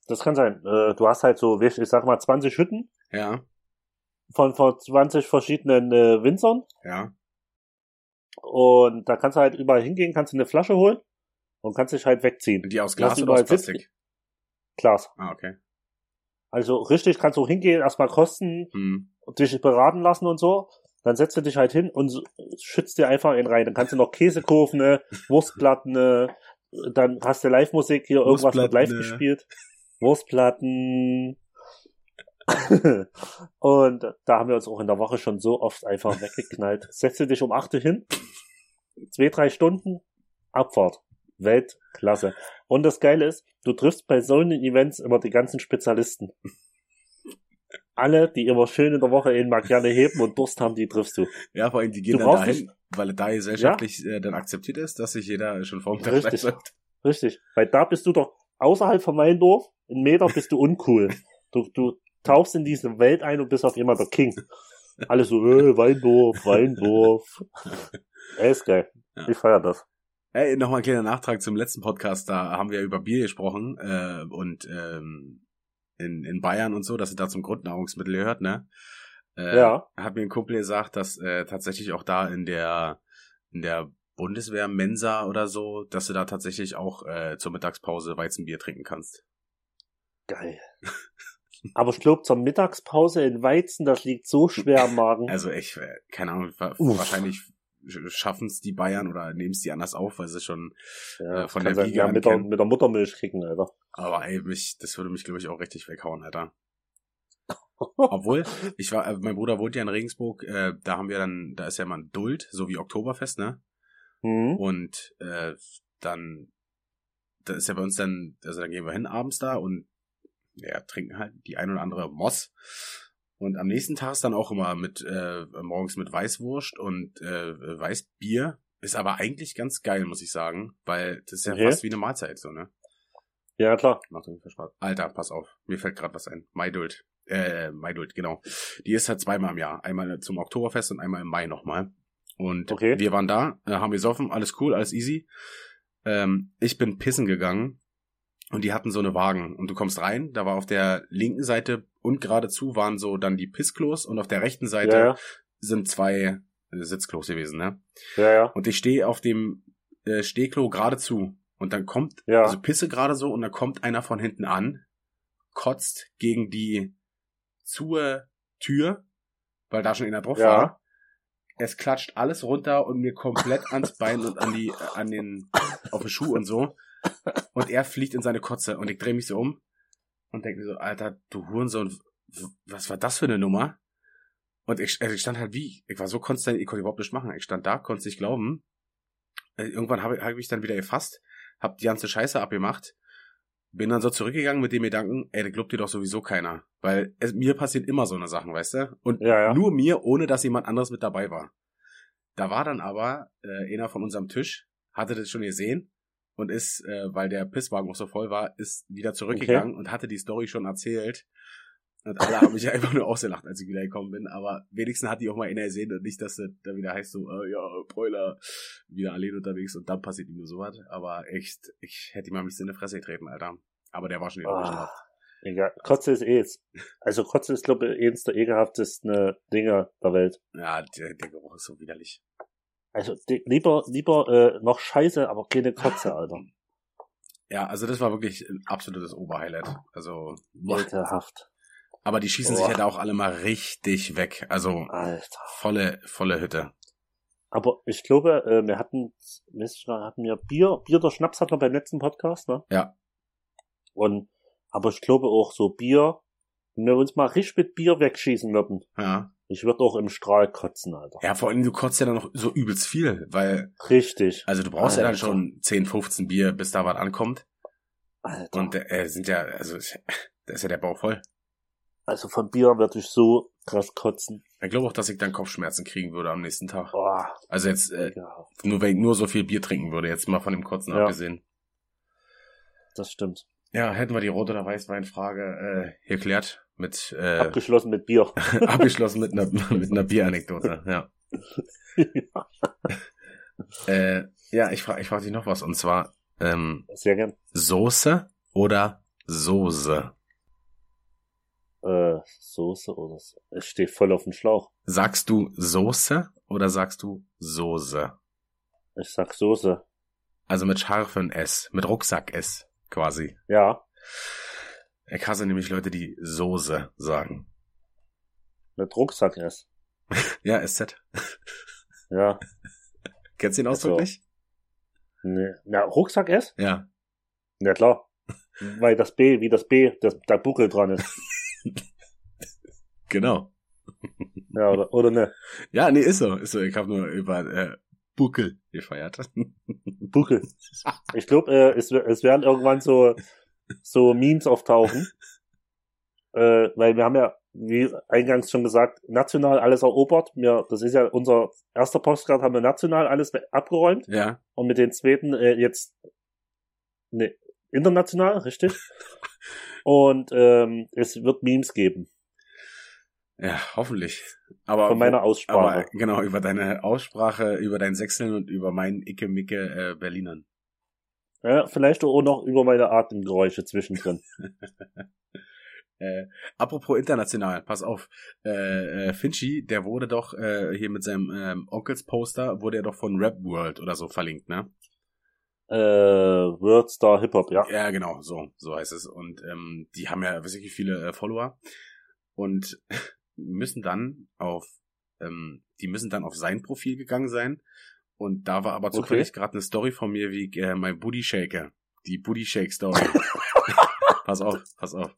Speaker 2: das kann sein. Äh, du hast halt so, ich sag mal, 20 Hütten
Speaker 1: Ja,
Speaker 2: von, von 20 verschiedenen äh, Winzern.
Speaker 1: ja.
Speaker 2: Und da kannst du halt überall hingehen, kannst du eine Flasche holen und kannst dich halt wegziehen.
Speaker 1: Die aus Glas oder aus
Speaker 2: sitzen.
Speaker 1: Plastik?
Speaker 2: Glas.
Speaker 1: Ah, okay.
Speaker 2: Also richtig kannst du hingehen, erstmal kosten,
Speaker 1: Hm.
Speaker 2: dich beraten lassen und so. Dann setzt du dich halt hin und schützt dir einfach einen rein. Dann kannst du noch Käse kaufen, ne, Wurstplatten, ne, dann hast du Live-Musik hier, irgendwas wird live
Speaker 1: ne.
Speaker 2: gespielt. Wurstplatten. und da haben wir uns auch in der Woche schon so oft einfach weggeknallt. Setze dich um 8 Uhr hin, zwei, drei Stunden, Abfahrt. Weltklasse. Und das Geile ist, du triffst bei solchen Events immer die ganzen Spezialisten. Alle, die immer schön in der Woche in gerne heben und Durst haben, die triffst du.
Speaker 1: Ja, vor allem, die gehen
Speaker 2: Du
Speaker 1: dann dahin, weil da gesellschaftlich äh, dann akzeptiert ist, dass sich jeder schon vor dem Tag
Speaker 2: Richtig.
Speaker 1: scheißt.
Speaker 2: Richtig. Weil da bist du doch außerhalb von Weindorf, in Meter bist du uncool. Du, du tauchst in diese Welt ein und bist auf einmal der King. Alle so, äh, Weindorf, Weindorf. Ey, ist geil.
Speaker 1: Ja.
Speaker 2: Ich feier das.
Speaker 1: Ey, nochmal ein kleiner Nachtrag zum letzten Podcast, da haben wir über Bier gesprochen äh, und ähm, in, in Bayern und so, dass es da zum Grundnahrungsmittel gehört, ne? Äh,
Speaker 2: Ja.
Speaker 1: Hat mir ein Kumpel gesagt, dass äh, tatsächlich auch da in der in der Bundeswehr Mensa oder so, dass du da tatsächlich auch äh, zur Mittagspause Weizenbier trinken kannst.
Speaker 2: Geil. Aber ich glaube, zur Mittagspause in Weizen, das liegt so schwer am Magen.
Speaker 1: Also ich, äh, keine Ahnung,
Speaker 2: Uff.
Speaker 1: wahrscheinlich schaffen es die Bayern oder nehmen es die anders auf, weil sie schon,
Speaker 2: Ja,
Speaker 1: äh, von der
Speaker 2: sein,
Speaker 1: Wiege
Speaker 2: ja, mit, der, mit der Muttermilch kriegen, Alter.
Speaker 1: aber ey, mich, das würde mich, glaube ich, auch richtig weghauen, Alter. Obwohl, ich war, äh, mein Bruder wohnt ja in Regensburg, äh, da haben wir dann, da ist ja mal ein Duld, so wie Oktoberfest, ne?
Speaker 2: Hm?
Speaker 1: Und äh, dann, da ist ja bei uns dann, also dann gehen wir hin abends da und ja, trinken halt die ein oder andere Moss. Und am nächsten Tag ist dann auch immer mit, äh, morgens mit Weißwurst und äh, Weißbier. Ist aber eigentlich ganz geil, muss ich sagen, weil das ist ja
Speaker 2: Okay.
Speaker 1: fast wie eine Mahlzeit, so, ne?
Speaker 2: Ja, klar.
Speaker 1: Macht irgendwie Spaß. Alter, pass auf. Mir fällt gerade was ein. Maidult. Äh, Maidult, genau. Die ist halt zweimal im Jahr. Einmal zum Oktoberfest und einmal im Mai nochmal. Und
Speaker 2: Okay.
Speaker 1: wir waren da, äh, haben gesoffen, alles cool, alles easy. Ähm, ich bin pissen gegangen und die hatten so eine Wagen. Und du kommst rein, da war auf der linken Seite und geradezu waren so dann die Pissklos und auf der rechten Seite
Speaker 2: Ja, ja.
Speaker 1: sind zwei äh, Sitzklos gewesen, ne?
Speaker 2: Ja, ja.
Speaker 1: Und ich stehe auf dem äh, Stehklo geradezu. Und dann kommt,
Speaker 2: Ja.
Speaker 1: also pisse gerade so und dann kommt einer von hinten an, kotzt gegen die zur Tür, weil da schon einer drauf
Speaker 2: Ja.
Speaker 1: war. Es klatscht alles runter und mir komplett ans Bein und an die, äh, an den, auf den Schuh und so. Und er fliegt in seine Kotze und ich drehe mich so um und denke mir so, Alter, du Hurensohn, was war das für eine Nummer? Und ich, also ich stand halt wie, ich war so konstant, ich konnte überhaupt nicht machen. Ich stand da, konnte es nicht glauben. Äh, Irgendwann habe hab ich mich dann wieder gefasst, hab die ganze Scheiße abgemacht, bin dann so zurückgegangen mit dem Gedanken, ey, da glaubt dir doch sowieso keiner. Weil es, mir passiert immer so eine Sachen, weißt du? Und
Speaker 2: Ja, ja.
Speaker 1: nur mir, ohne dass jemand anderes mit dabei war. Da war dann aber äh, einer von unserem Tisch, hatte das schon gesehen und ist, äh, weil der Pisswagen auch so voll war, ist wieder zurückgegangen und hatte die Story schon erzählt. Und alle haben mich einfach nur ausgelacht, als ich wieder gekommen bin. Aber wenigstens hat die auch mal einer gesehen und nicht, dass das da wieder heißt so, äh, ja, Broiler, wieder allein unterwegs und dann passiert ihm nur sowas. Aber echt, ich hätte ihm mal ein bisschen in die Fresse getreten, Alter. Aber der war schon wieder ausgelacht.
Speaker 2: egal. Kotze ist eh jetzt. Also Kotze ist, glaube ich, eins der ekelhaftesten äh, Dinge der Welt.
Speaker 1: Ja, der, der Geruch ist so widerlich.
Speaker 2: Also lieber, lieber äh, noch Scheiße, aber keine Kotze, Alter.
Speaker 1: Ja, also das war wirklich ein absolutes Oberhighlight. Also.
Speaker 2: Ekelhaft.
Speaker 1: aber die schießen sich
Speaker 2: Boah.
Speaker 1: ja da auch alle mal richtig weg. Also
Speaker 2: Alter.
Speaker 1: volle, volle Hütte.
Speaker 2: Aber ich glaube, äh, wir hatten, noch, hatten wir Bier, Bier oder Schnaps hatten wir beim letzten Podcast, ne?
Speaker 1: Ja.
Speaker 2: Und, aber ich glaube auch so Bier, wenn wir uns mal richtig mit Bier wegschießen würden,
Speaker 1: Ja.
Speaker 2: Ich würde auch im Strahl kotzen, Alter.
Speaker 1: Ja, vor allem, du kotzt ja dann noch so übelst viel, weil,
Speaker 2: Richtig.
Speaker 1: also du brauchst ja dann
Speaker 2: Alter.
Speaker 1: schon 10, 15 Bier, bis da was ankommt.
Speaker 2: Alter.
Speaker 1: Und äh, sind ja, also da ist ja der Bauch voll.
Speaker 2: also von Bier würde ich so krass kotzen.
Speaker 1: Ich glaube auch, dass ich dann Kopfschmerzen kriegen würde am nächsten Tag.
Speaker 2: Boah.
Speaker 1: Also jetzt, äh, nur wenn ich nur so viel Bier trinken würde, jetzt mal von dem Kotzen
Speaker 2: Ja.
Speaker 1: abgesehen.
Speaker 2: Das stimmt.
Speaker 1: Ja, hätten wir die Rot- oder Weißweinfrage äh, geklärt mit äh,
Speaker 2: Abgeschlossen mit Bier.
Speaker 1: abgeschlossen mit einer mit einer Bieranekdote, ja. Äh, ja, ich frage ich frag dich noch was und zwar ähm,
Speaker 2: Sehr gern.
Speaker 1: Soße oder Soße?
Speaker 2: Äh, Soße oder so. Es steht voll auf dem Schlauch.
Speaker 1: Sagst du Soße oder sagst du Soße?
Speaker 2: Ich sag Soße.
Speaker 1: Also mit scharfen S, mit Rucksack S quasi.
Speaker 2: Ja.
Speaker 1: Ich hasse nämlich Leute, die Soße sagen.
Speaker 2: Mit Rucksack ist.
Speaker 1: Ja, SZ.
Speaker 2: Ja.
Speaker 1: Kennst du den Ausdruck
Speaker 2: So.
Speaker 1: nicht?
Speaker 2: Nee. Na, Rucksack ist?
Speaker 1: Ja.
Speaker 2: Ja, klar. Weil das B, wie das B, das, der Buckel dran ist.
Speaker 1: Genau.
Speaker 2: Ja, oder, oder ne?
Speaker 1: Ja, nee, ist so. Ist so. Ich habe nur über äh, Buckel gefeiert.
Speaker 2: Buckel. Ich glaube, äh, es, es werden irgendwann so, so Memes auftauchen. Äh, weil wir haben ja, wie eingangs schon gesagt, national alles erobert. Wir, das ist ja unser erster Postcard, haben wir national alles abgeräumt.
Speaker 1: ja.
Speaker 2: Und mit den zweiten äh, jetzt ne, international, richtig? Und ähm, es wird Memes geben
Speaker 1: Ja, hoffentlich. Aber
Speaker 2: von meiner Aussprache.
Speaker 1: aber genau über deine Aussprache, über dein Sechseln und über meinen Icke Micke äh, Berlinern.
Speaker 2: Ja, vielleicht auch noch über meine Atemgeräusche zwischendrin.
Speaker 1: Äh, apropos international, pass auf. Äh, äh, Finchi, der wurde doch äh, hier mit seinem ähm, Onkels-Poster, wurde er doch von Rap World oder so verlinkt, ne?
Speaker 2: äh, Wordstar Hip Hop, ja.
Speaker 1: Ja, genau, so, so heißt es. Und ähm, die haben ja wirklich viele äh, Follower und müssen dann auf, ähm, die müssen dann auf sein Profil gegangen sein. Und da war aber
Speaker 2: Okay.
Speaker 1: zufällig gerade eine Story von mir wie äh, mein Booty Shaker. Die Booty Shake Story. pass auf, pass auf.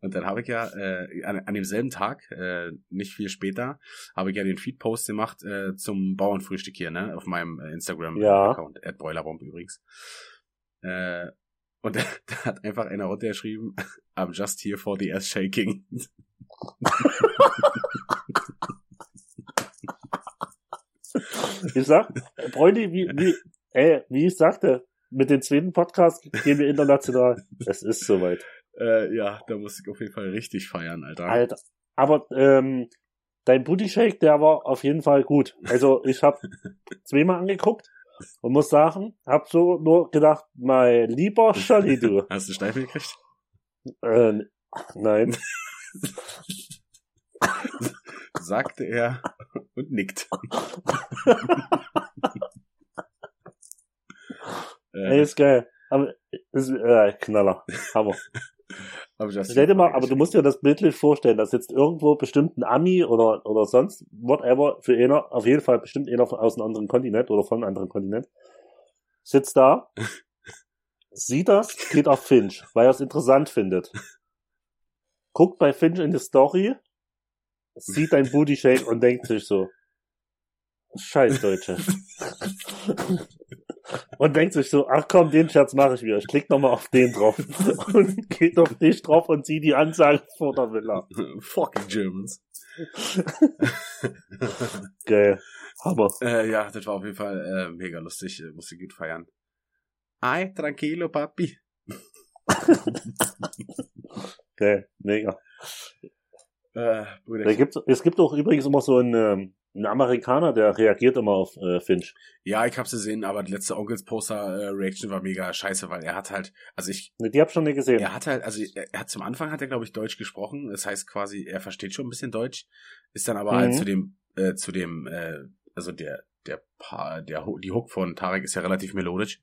Speaker 1: Und dann habe ich ja äh, an, an demselben Tag, äh, nicht viel später, habe ich ja den Feed-Post gemacht äh, zum Bauernfrühstück hier, ne, auf meinem äh. Instagram-Account, ja. Boilerbomb übrigens. Äh, und da, da hat einfach einer runtergeschrieben, I'm just here for the ass shaking.
Speaker 2: Ich sag, Freunde, wie, wie, ey, wie ich sagte, mit dem zweiten Podcast gehen wir international. Es ist soweit.
Speaker 1: äh, ja, da muss ich auf jeden Fall richtig feiern, Alter.
Speaker 2: Alter. Aber ähm, dein Booty Shake, der war auf jeden Fall gut. Also ich habe zweimal angeguckt und muss sagen, hab so nur gedacht, mein lieber Scholli, du.
Speaker 1: Hast du Steifel gekriegt?
Speaker 2: Äh, nein.
Speaker 1: Sagte er und nickt.
Speaker 2: Ey, ist geil. Aber ist, äh, Knaller. Hammer.
Speaker 1: das
Speaker 2: Stell dir mal, aber du musst dir das bildlich vorstellen, dass jetzt irgendwo bestimmt ein Ami oder, oder sonst, whatever, für einer, auf jeden Fall bestimmt einer aus einem anderen Kontinent oder von einem anderen Kontinent, sitzt da, sieht das, geht auf Finch, weil er es interessant findet. Guckt bei Finch in die Story, sieht dein Booty Shake und denkt sich so, Scheiß Deutsche. und denkt sich so, ach komm, den Scherz mache ich wieder. Ich klick nochmal auf den drauf und geht auf dich drauf und zieh die Anzahl vor der Villa.
Speaker 1: Fucking Germans.
Speaker 2: Geil. Hammer.
Speaker 1: Äh, ja, das war auf jeden Fall äh, mega lustig. Äh, musste gut feiern. Ay, tranquilo, papi.
Speaker 2: Geil. Mega.
Speaker 1: Äh,
Speaker 2: Da gibt's, es gibt auch übrigens immer so einen, ähm, einen Amerikaner, der reagiert immer auf äh, Finch.
Speaker 1: ja, ich hab's gesehen, aber die letzte Onkels Poster äh, Reaction war mega scheiße, weil er hat halt, also ich,
Speaker 2: Ne, Die hab ich schon nicht gesehen.
Speaker 1: er hat halt, also er hat zum Anfang hat er glaube ich Deutsch gesprochen. Das heißt quasi, er versteht schon ein bisschen Deutsch, ist dann aber
Speaker 2: Mhm.
Speaker 1: halt zu dem, äh, zu dem, äh, also der, der, pa der, die Hook von Tarek ist ja relativ melodisch.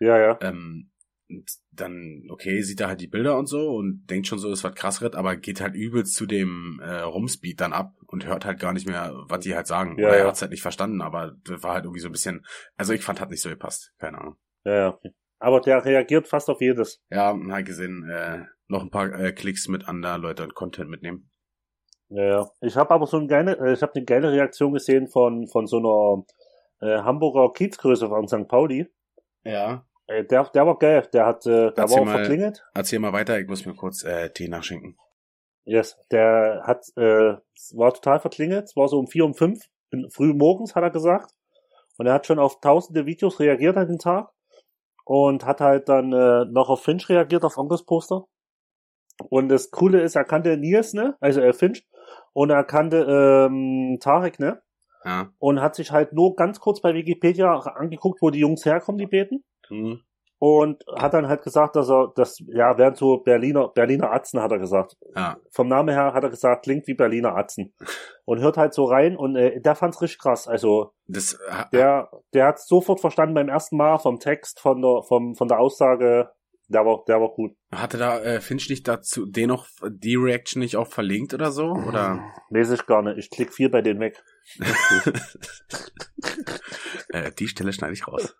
Speaker 2: Ja, ja.
Speaker 1: Ähm, und dann, okay, sieht er halt die Bilder und so und denkt schon so, es wird krass wird, aber geht halt übelst zu dem äh, Rumspeed dann ab und hört halt gar nicht mehr, was die halt sagen.
Speaker 2: Ja,
Speaker 1: Oder er
Speaker 2: ja.
Speaker 1: hat's halt nicht verstanden, aber das war halt irgendwie so ein bisschen, also ich fand, hat nicht so gepasst. Keine Ahnung.
Speaker 2: Ja, ja. okay. Aber der reagiert fast auf jedes.
Speaker 1: Ja, halt gesehen, äh, noch ein paar äh, Klicks mit anderen Leuten und Content mitnehmen.
Speaker 2: Ja, ja. Ich habe aber so eine geile, äh, ich habe eine geile Reaktion gesehen von, von so einer äh, Hamburger Kiezgröße von St. Pauli.
Speaker 1: Ja.
Speaker 2: Äh, der, der war geil. Der hat, äh, der
Speaker 1: Erzähl
Speaker 2: war auch
Speaker 1: mal.
Speaker 2: verklingelt.
Speaker 1: Erzähl mal weiter, ich muss mir kurz äh, Tee nachschenken.
Speaker 2: Yes. Der hat, äh, war total verklingelt. Es war so um vier, um fünf, früh morgens, hat er gesagt. Und er hat schon auf tausende Videos reagiert an den Tag. Und hat halt dann äh, noch auf Finch reagiert, auf Onkels Poster. Und das Coole ist, er kannte Nils, ne? Also äh, Finch. Und er kannte ähm, Tarek, ne?
Speaker 1: Ja.
Speaker 2: und hat sich halt nur ganz kurz bei Wikipedia angeguckt, wo die Jungs herkommen, die beten.
Speaker 1: Hm.
Speaker 2: Und hat dann halt gesagt, dass er, das, ja, wären so Berliner, Berliner Atzen, hat er gesagt.
Speaker 1: Ja.
Speaker 2: Vom Namen her hat er gesagt, klingt wie Berliner Atzen. Und hört halt so rein und äh, der fand's richtig krass. Also,
Speaker 1: Das äh,
Speaker 2: der, der hat's sofort verstanden beim ersten Mal vom Text, von der, vom, von der Aussage, der war, der war gut.
Speaker 1: hatte da äh, Finch nicht dazu den noch die Reaction nicht auch verlinkt oder so? Oder?
Speaker 2: Weiß ich gar nicht. Ich klick viel bei denen weg.
Speaker 1: äh, die Stelle schneide ich raus.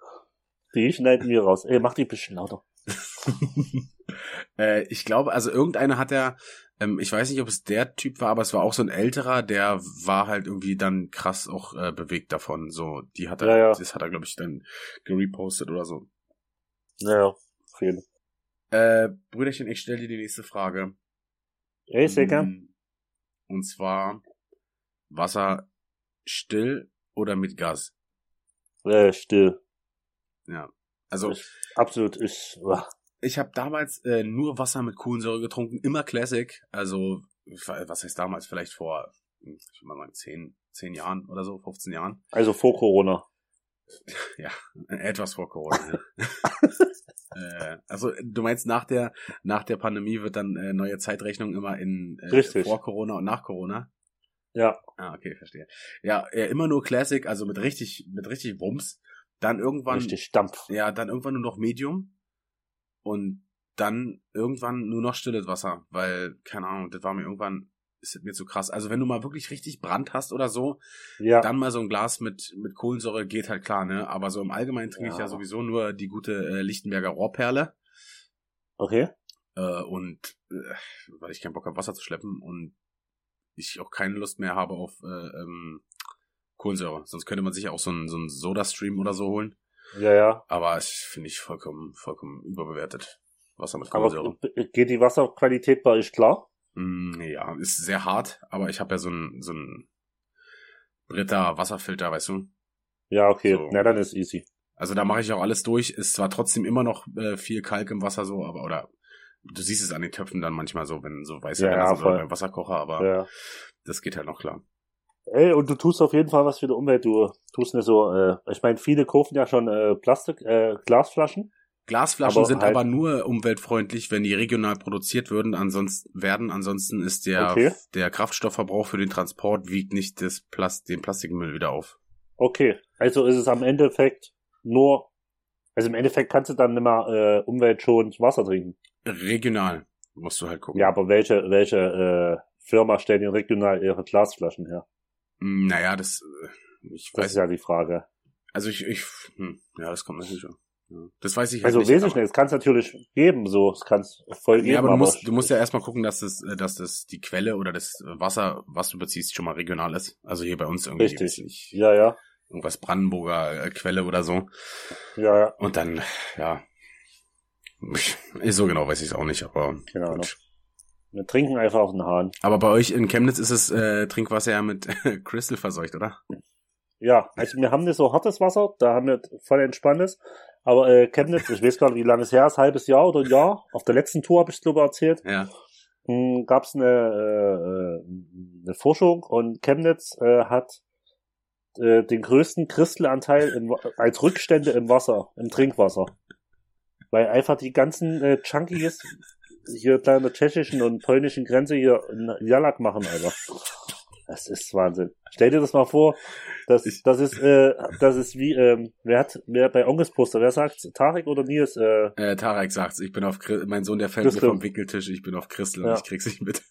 Speaker 2: Die schneiden wir raus. Ey, mach die ein bisschen lauter.
Speaker 1: äh, ich glaube, also irgendeiner hat er, ähm, ich weiß nicht, ob es der Typ war, aber es war auch so ein älterer, der war halt irgendwie dann krass auch äh, bewegt davon. So, die hat er,
Speaker 2: Ja, ja.
Speaker 1: das hat er, glaube ich, dann gerepostet oder so.
Speaker 2: Naja, auf jeden Fall.
Speaker 1: Äh, Brüderchen, ich stelle dir die nächste Frage.
Speaker 2: Ey, gern.
Speaker 1: Mm, Und zwar Wasser still oder mit Gas?
Speaker 2: Äh, still.
Speaker 1: Ja. Also
Speaker 2: Ich, absolut, ich, uah.
Speaker 1: ich habe damals äh, nur Wasser mit Kohlensäure getrunken, immer Classic. Also was heißt damals? Vielleicht vor, hm, ich will mal sagen, 10, 10 Jahren oder so, 15 Jahren.
Speaker 2: also vor Corona.
Speaker 1: Ja, etwas vor Corona. ja. äh, also du meinst nach der nach der Pandemie wird dann äh, neue Zeitrechnung immer in äh,
Speaker 2: Richtig.
Speaker 1: vor Corona und nach Corona?
Speaker 2: Ja,
Speaker 1: Ah, okay, verstehe. Ja, immer nur Classic, also mit richtig mit richtig Wumms. Dann irgendwann
Speaker 2: richtig Dampf.
Speaker 1: ja, dann irgendwann nur noch Medium und dann irgendwann nur noch stilles Wasser, weil keine Ahnung, das war mir irgendwann ist das mir zu krass. Also wenn du mal wirklich richtig Brand hast oder so,
Speaker 2: Ja,
Speaker 1: dann mal so ein Glas mit, mit Kohlensäure geht halt klar, ne? Aber so im Allgemeinen trinke ich
Speaker 2: Ja.
Speaker 1: ja sowieso nur die gute äh, Lichtenberger Rohrperle.
Speaker 2: okay.
Speaker 1: Äh, und äh, weil ich keinen Bock habe, Wasser zu schleppen und ich auch keine Lust mehr habe auf äh, ähm, Kohlensäure. Sonst könnte man sich auch so einen so einen Soda-Stream oder so holen.
Speaker 2: Ja, ja.
Speaker 1: Aber finde ich vollkommen, vollkommen überbewertet. Wasser mit
Speaker 2: Aber
Speaker 1: Kohlensäure.
Speaker 2: geht die Wasserqualität bei euch klar?
Speaker 1: Mm, ja, ist sehr hart, aber ich habe ja so einen so einen Britta Wasserfilter, weißt du?
Speaker 2: Ja, okay.
Speaker 1: So.
Speaker 2: Na, dann ist easy.
Speaker 1: Also da mache ich auch alles durch. Ist zwar trotzdem immer noch äh, viel Kalk im Wasser so, aber oder du siehst es an den Töpfen dann manchmal so, wenn so weiße
Speaker 2: Ja, ja,
Speaker 1: beim Wasserkocher, aber
Speaker 2: Ja.
Speaker 1: das geht halt noch klar.
Speaker 2: Ey, und du tust auf jeden Fall was für die Umwelt. Du tust nicht so, äh, ich meine, viele kaufen ja schon äh, Plastik, äh, Glasflaschen.
Speaker 1: Glasflaschen
Speaker 2: Aber
Speaker 1: sind
Speaker 2: halt-
Speaker 1: aber nur umweltfreundlich, wenn die regional produziert würden, ansonsten werden. Ansonsten ist der,
Speaker 2: Okay.
Speaker 1: der Kraftstoffverbrauch für den Transport wiegt nicht das Plast den Plastikmüll wieder auf.
Speaker 2: Okay, also ist es am Endeffekt nur, also im Endeffekt kannst du dann nicht mehr äh, umweltschonend Wasser trinken.
Speaker 1: Regional musst du halt gucken.
Speaker 2: Ja, aber welche, welche äh, Firma stellt denn regional ihre Glasflaschen her?
Speaker 1: Hm, Naja, das, äh, ich
Speaker 2: Das
Speaker 1: weiß,
Speaker 2: ist ja die Frage.
Speaker 1: also ich, ich, hm, ja, das kommt natürlich schon. Ja. Das weiß ich halt
Speaker 2: Also
Speaker 1: nicht.
Speaker 2: ich
Speaker 1: aber-
Speaker 2: nicht, es kann es natürlich geben, so, es kann es voll geben.
Speaker 1: Ja, aber du musst,
Speaker 2: ich-
Speaker 1: du musst ja erstmal gucken, dass das, äh, dass das die Quelle oder das Wasser, was du beziehst, schon mal regional ist. Also hier bei uns irgendwie
Speaker 2: Richtig.
Speaker 1: ich nicht,
Speaker 2: Ja, ja,
Speaker 1: irgendwas Brandenburger äh, Quelle oder so.
Speaker 2: ja, ja,
Speaker 1: Und dann, ja, ist so genau weiß ich es auch nicht, aber
Speaker 2: Genau,
Speaker 1: gut.
Speaker 2: Wir trinken einfach auf den Hahn.
Speaker 1: Aber bei euch in Chemnitz ist es äh, Trinkwasser ja mit Crystal verseucht, oder?
Speaker 2: Ja, also wir haben nicht so hartes Wasser, da haben wir voll entspanntes. Aber äh, Chemnitz, ich weiß gar nicht, wie lange es her ist, halbes Jahr oder ein Jahr. Auf der letzten Tour habe ich es glaube erzählt.
Speaker 1: Ja.
Speaker 2: gab es eine, äh, eine Forschung und Chemnitz äh, hat äh, den größten Kristalanteil im, als Rückstände im Wasser, im Trinkwasser. Weil einfach die ganzen äh, Junkies hier an der tschechischen und polnischen Grenze hier einen Jalak machen, Alter. Das ist Wahnsinn. Stell dir das mal vor, das, das ist, äh, das ist wie, ähm, wer hat, wer bei Onkels Poster, wer sagt, Tarek oder Nils, äh,
Speaker 1: Äh, Tarek sagt's, ich bin auf Chri- mein Sohn, der fällt mir vom Wickeltisch, ich bin auf und
Speaker 2: Ja.
Speaker 1: ich krieg's nicht mit.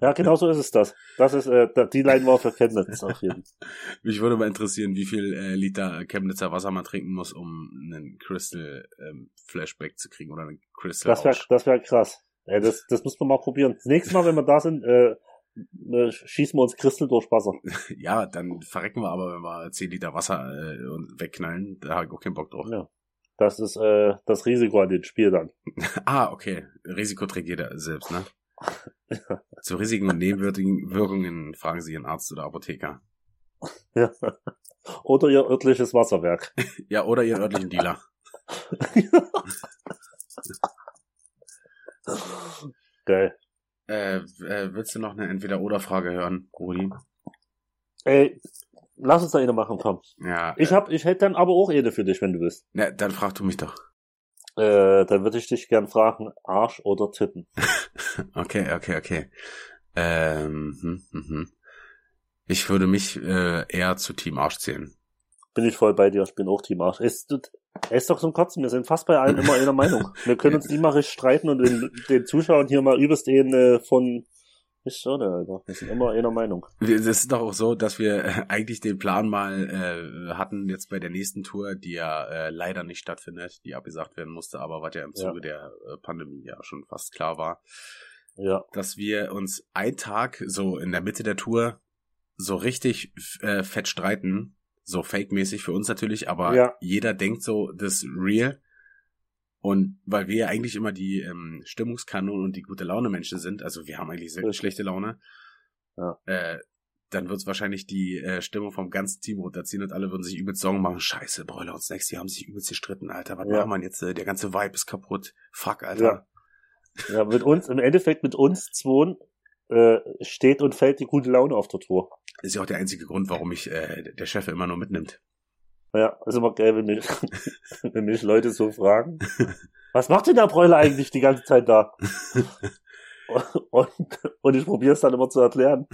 Speaker 2: Ja, genau so ist es das. Das ist, äh, die Line war für Chemnitz auf jeden Fall.
Speaker 1: Mich würde mal interessieren, wie viel äh, Liter Chemnitzer Wasser man trinken muss, um einen Crystal ähm, Flashback zu kriegen oder einen Crystal
Speaker 2: Das wäre das wär krass. Ja, das, das muss man mal probieren. Das nächste Mal, wenn wir da sind, äh, äh, schießen wir uns Christel durch Wasser.
Speaker 1: Ja, dann verrecken wir aber, wenn wir 10 Liter Wasser äh, wegknallen. Da habe ich auch keinen Bock drauf.
Speaker 2: Ja. Das ist äh, das Risiko an dem Spiel dann.
Speaker 1: Ah, okay. Risiko trägt jeder selbst, ne? Zu Risiken und Nebenwirkungen fragen Sie Ihren Arzt oder Apotheker.
Speaker 2: Ja. Oder ihr örtliches Wasserwerk.
Speaker 1: Ja, oder Ihren örtlichen Dealer.
Speaker 2: Geil.
Speaker 1: Äh, äh, willst du noch eine Entweder-Oder-Frage hören, Rudi?
Speaker 2: Ey, lass uns da eine machen, komm.
Speaker 1: Ja.
Speaker 2: Ich hab, ich hätte dann aber auch eine für dich, wenn du willst.
Speaker 1: Na, dann frag du mich doch.
Speaker 2: Äh, dann würde ich dich gern fragen, Arsch oder Titten?
Speaker 1: Okay, okay, okay. Ähm, hm, hm, hm. Ich würde mich äh, eher zu Team Arsch zählen.
Speaker 2: Bin ich voll bei dir, ich bin auch Team Arsch. Ist, ist doch zum Kotzen, wir sind fast bei allen immer einer Meinung. Wir können uns nie mal richtig streiten und den, den Zuschauern hier mal übelst den äh, von... Ist schade, Alter. Wir sind immer einer Meinung.
Speaker 1: Es ist doch auch so, dass wir äh, eigentlich den Plan mal äh, hatten jetzt bei der nächsten Tour, die ja äh, leider nicht stattfindet, die abgesagt werden musste, aber was ja im
Speaker 2: Ja.
Speaker 1: Zuge der äh, Pandemie ja schon fast klar war,
Speaker 2: Ja,
Speaker 1: dass wir uns einen Tag so in der Mitte der Tour so richtig äh, fett streiten, so fake-mäßig für uns natürlich, aber
Speaker 2: Ja.
Speaker 1: jeder denkt so, das ist real. Und weil wir ja eigentlich immer die ähm, Stimmungskanon und die gute Laune Menschen sind, also wir haben eigentlich selten schlechte Laune,
Speaker 2: Ja.
Speaker 1: äh, dann wird's wahrscheinlich die äh, Stimmung vom ganzen Team runterziehen und alle würden sich übelst Sorgen machen. Scheiße, Bräuler und Snacks, die haben sich übelst gestritten, Alter. Was
Speaker 2: Ja.
Speaker 1: machen wir jetzt? Äh, Der ganze Vibe ist kaputt. Fuck, Alter.
Speaker 2: ja, mit uns, im Endeffekt mit uns zwei äh, steht und fällt die gute Laune auf der Tour.
Speaker 1: Ist ja auch der einzige Grund, warum mich äh, der Chef immer nur mitnimmt.
Speaker 2: Ja, ist immer geil, wenn mich, wenn mich Leute so fragen. Was macht denn der Bräuler eigentlich die ganze Zeit da? Und, und ich probiere es dann immer zu erklären.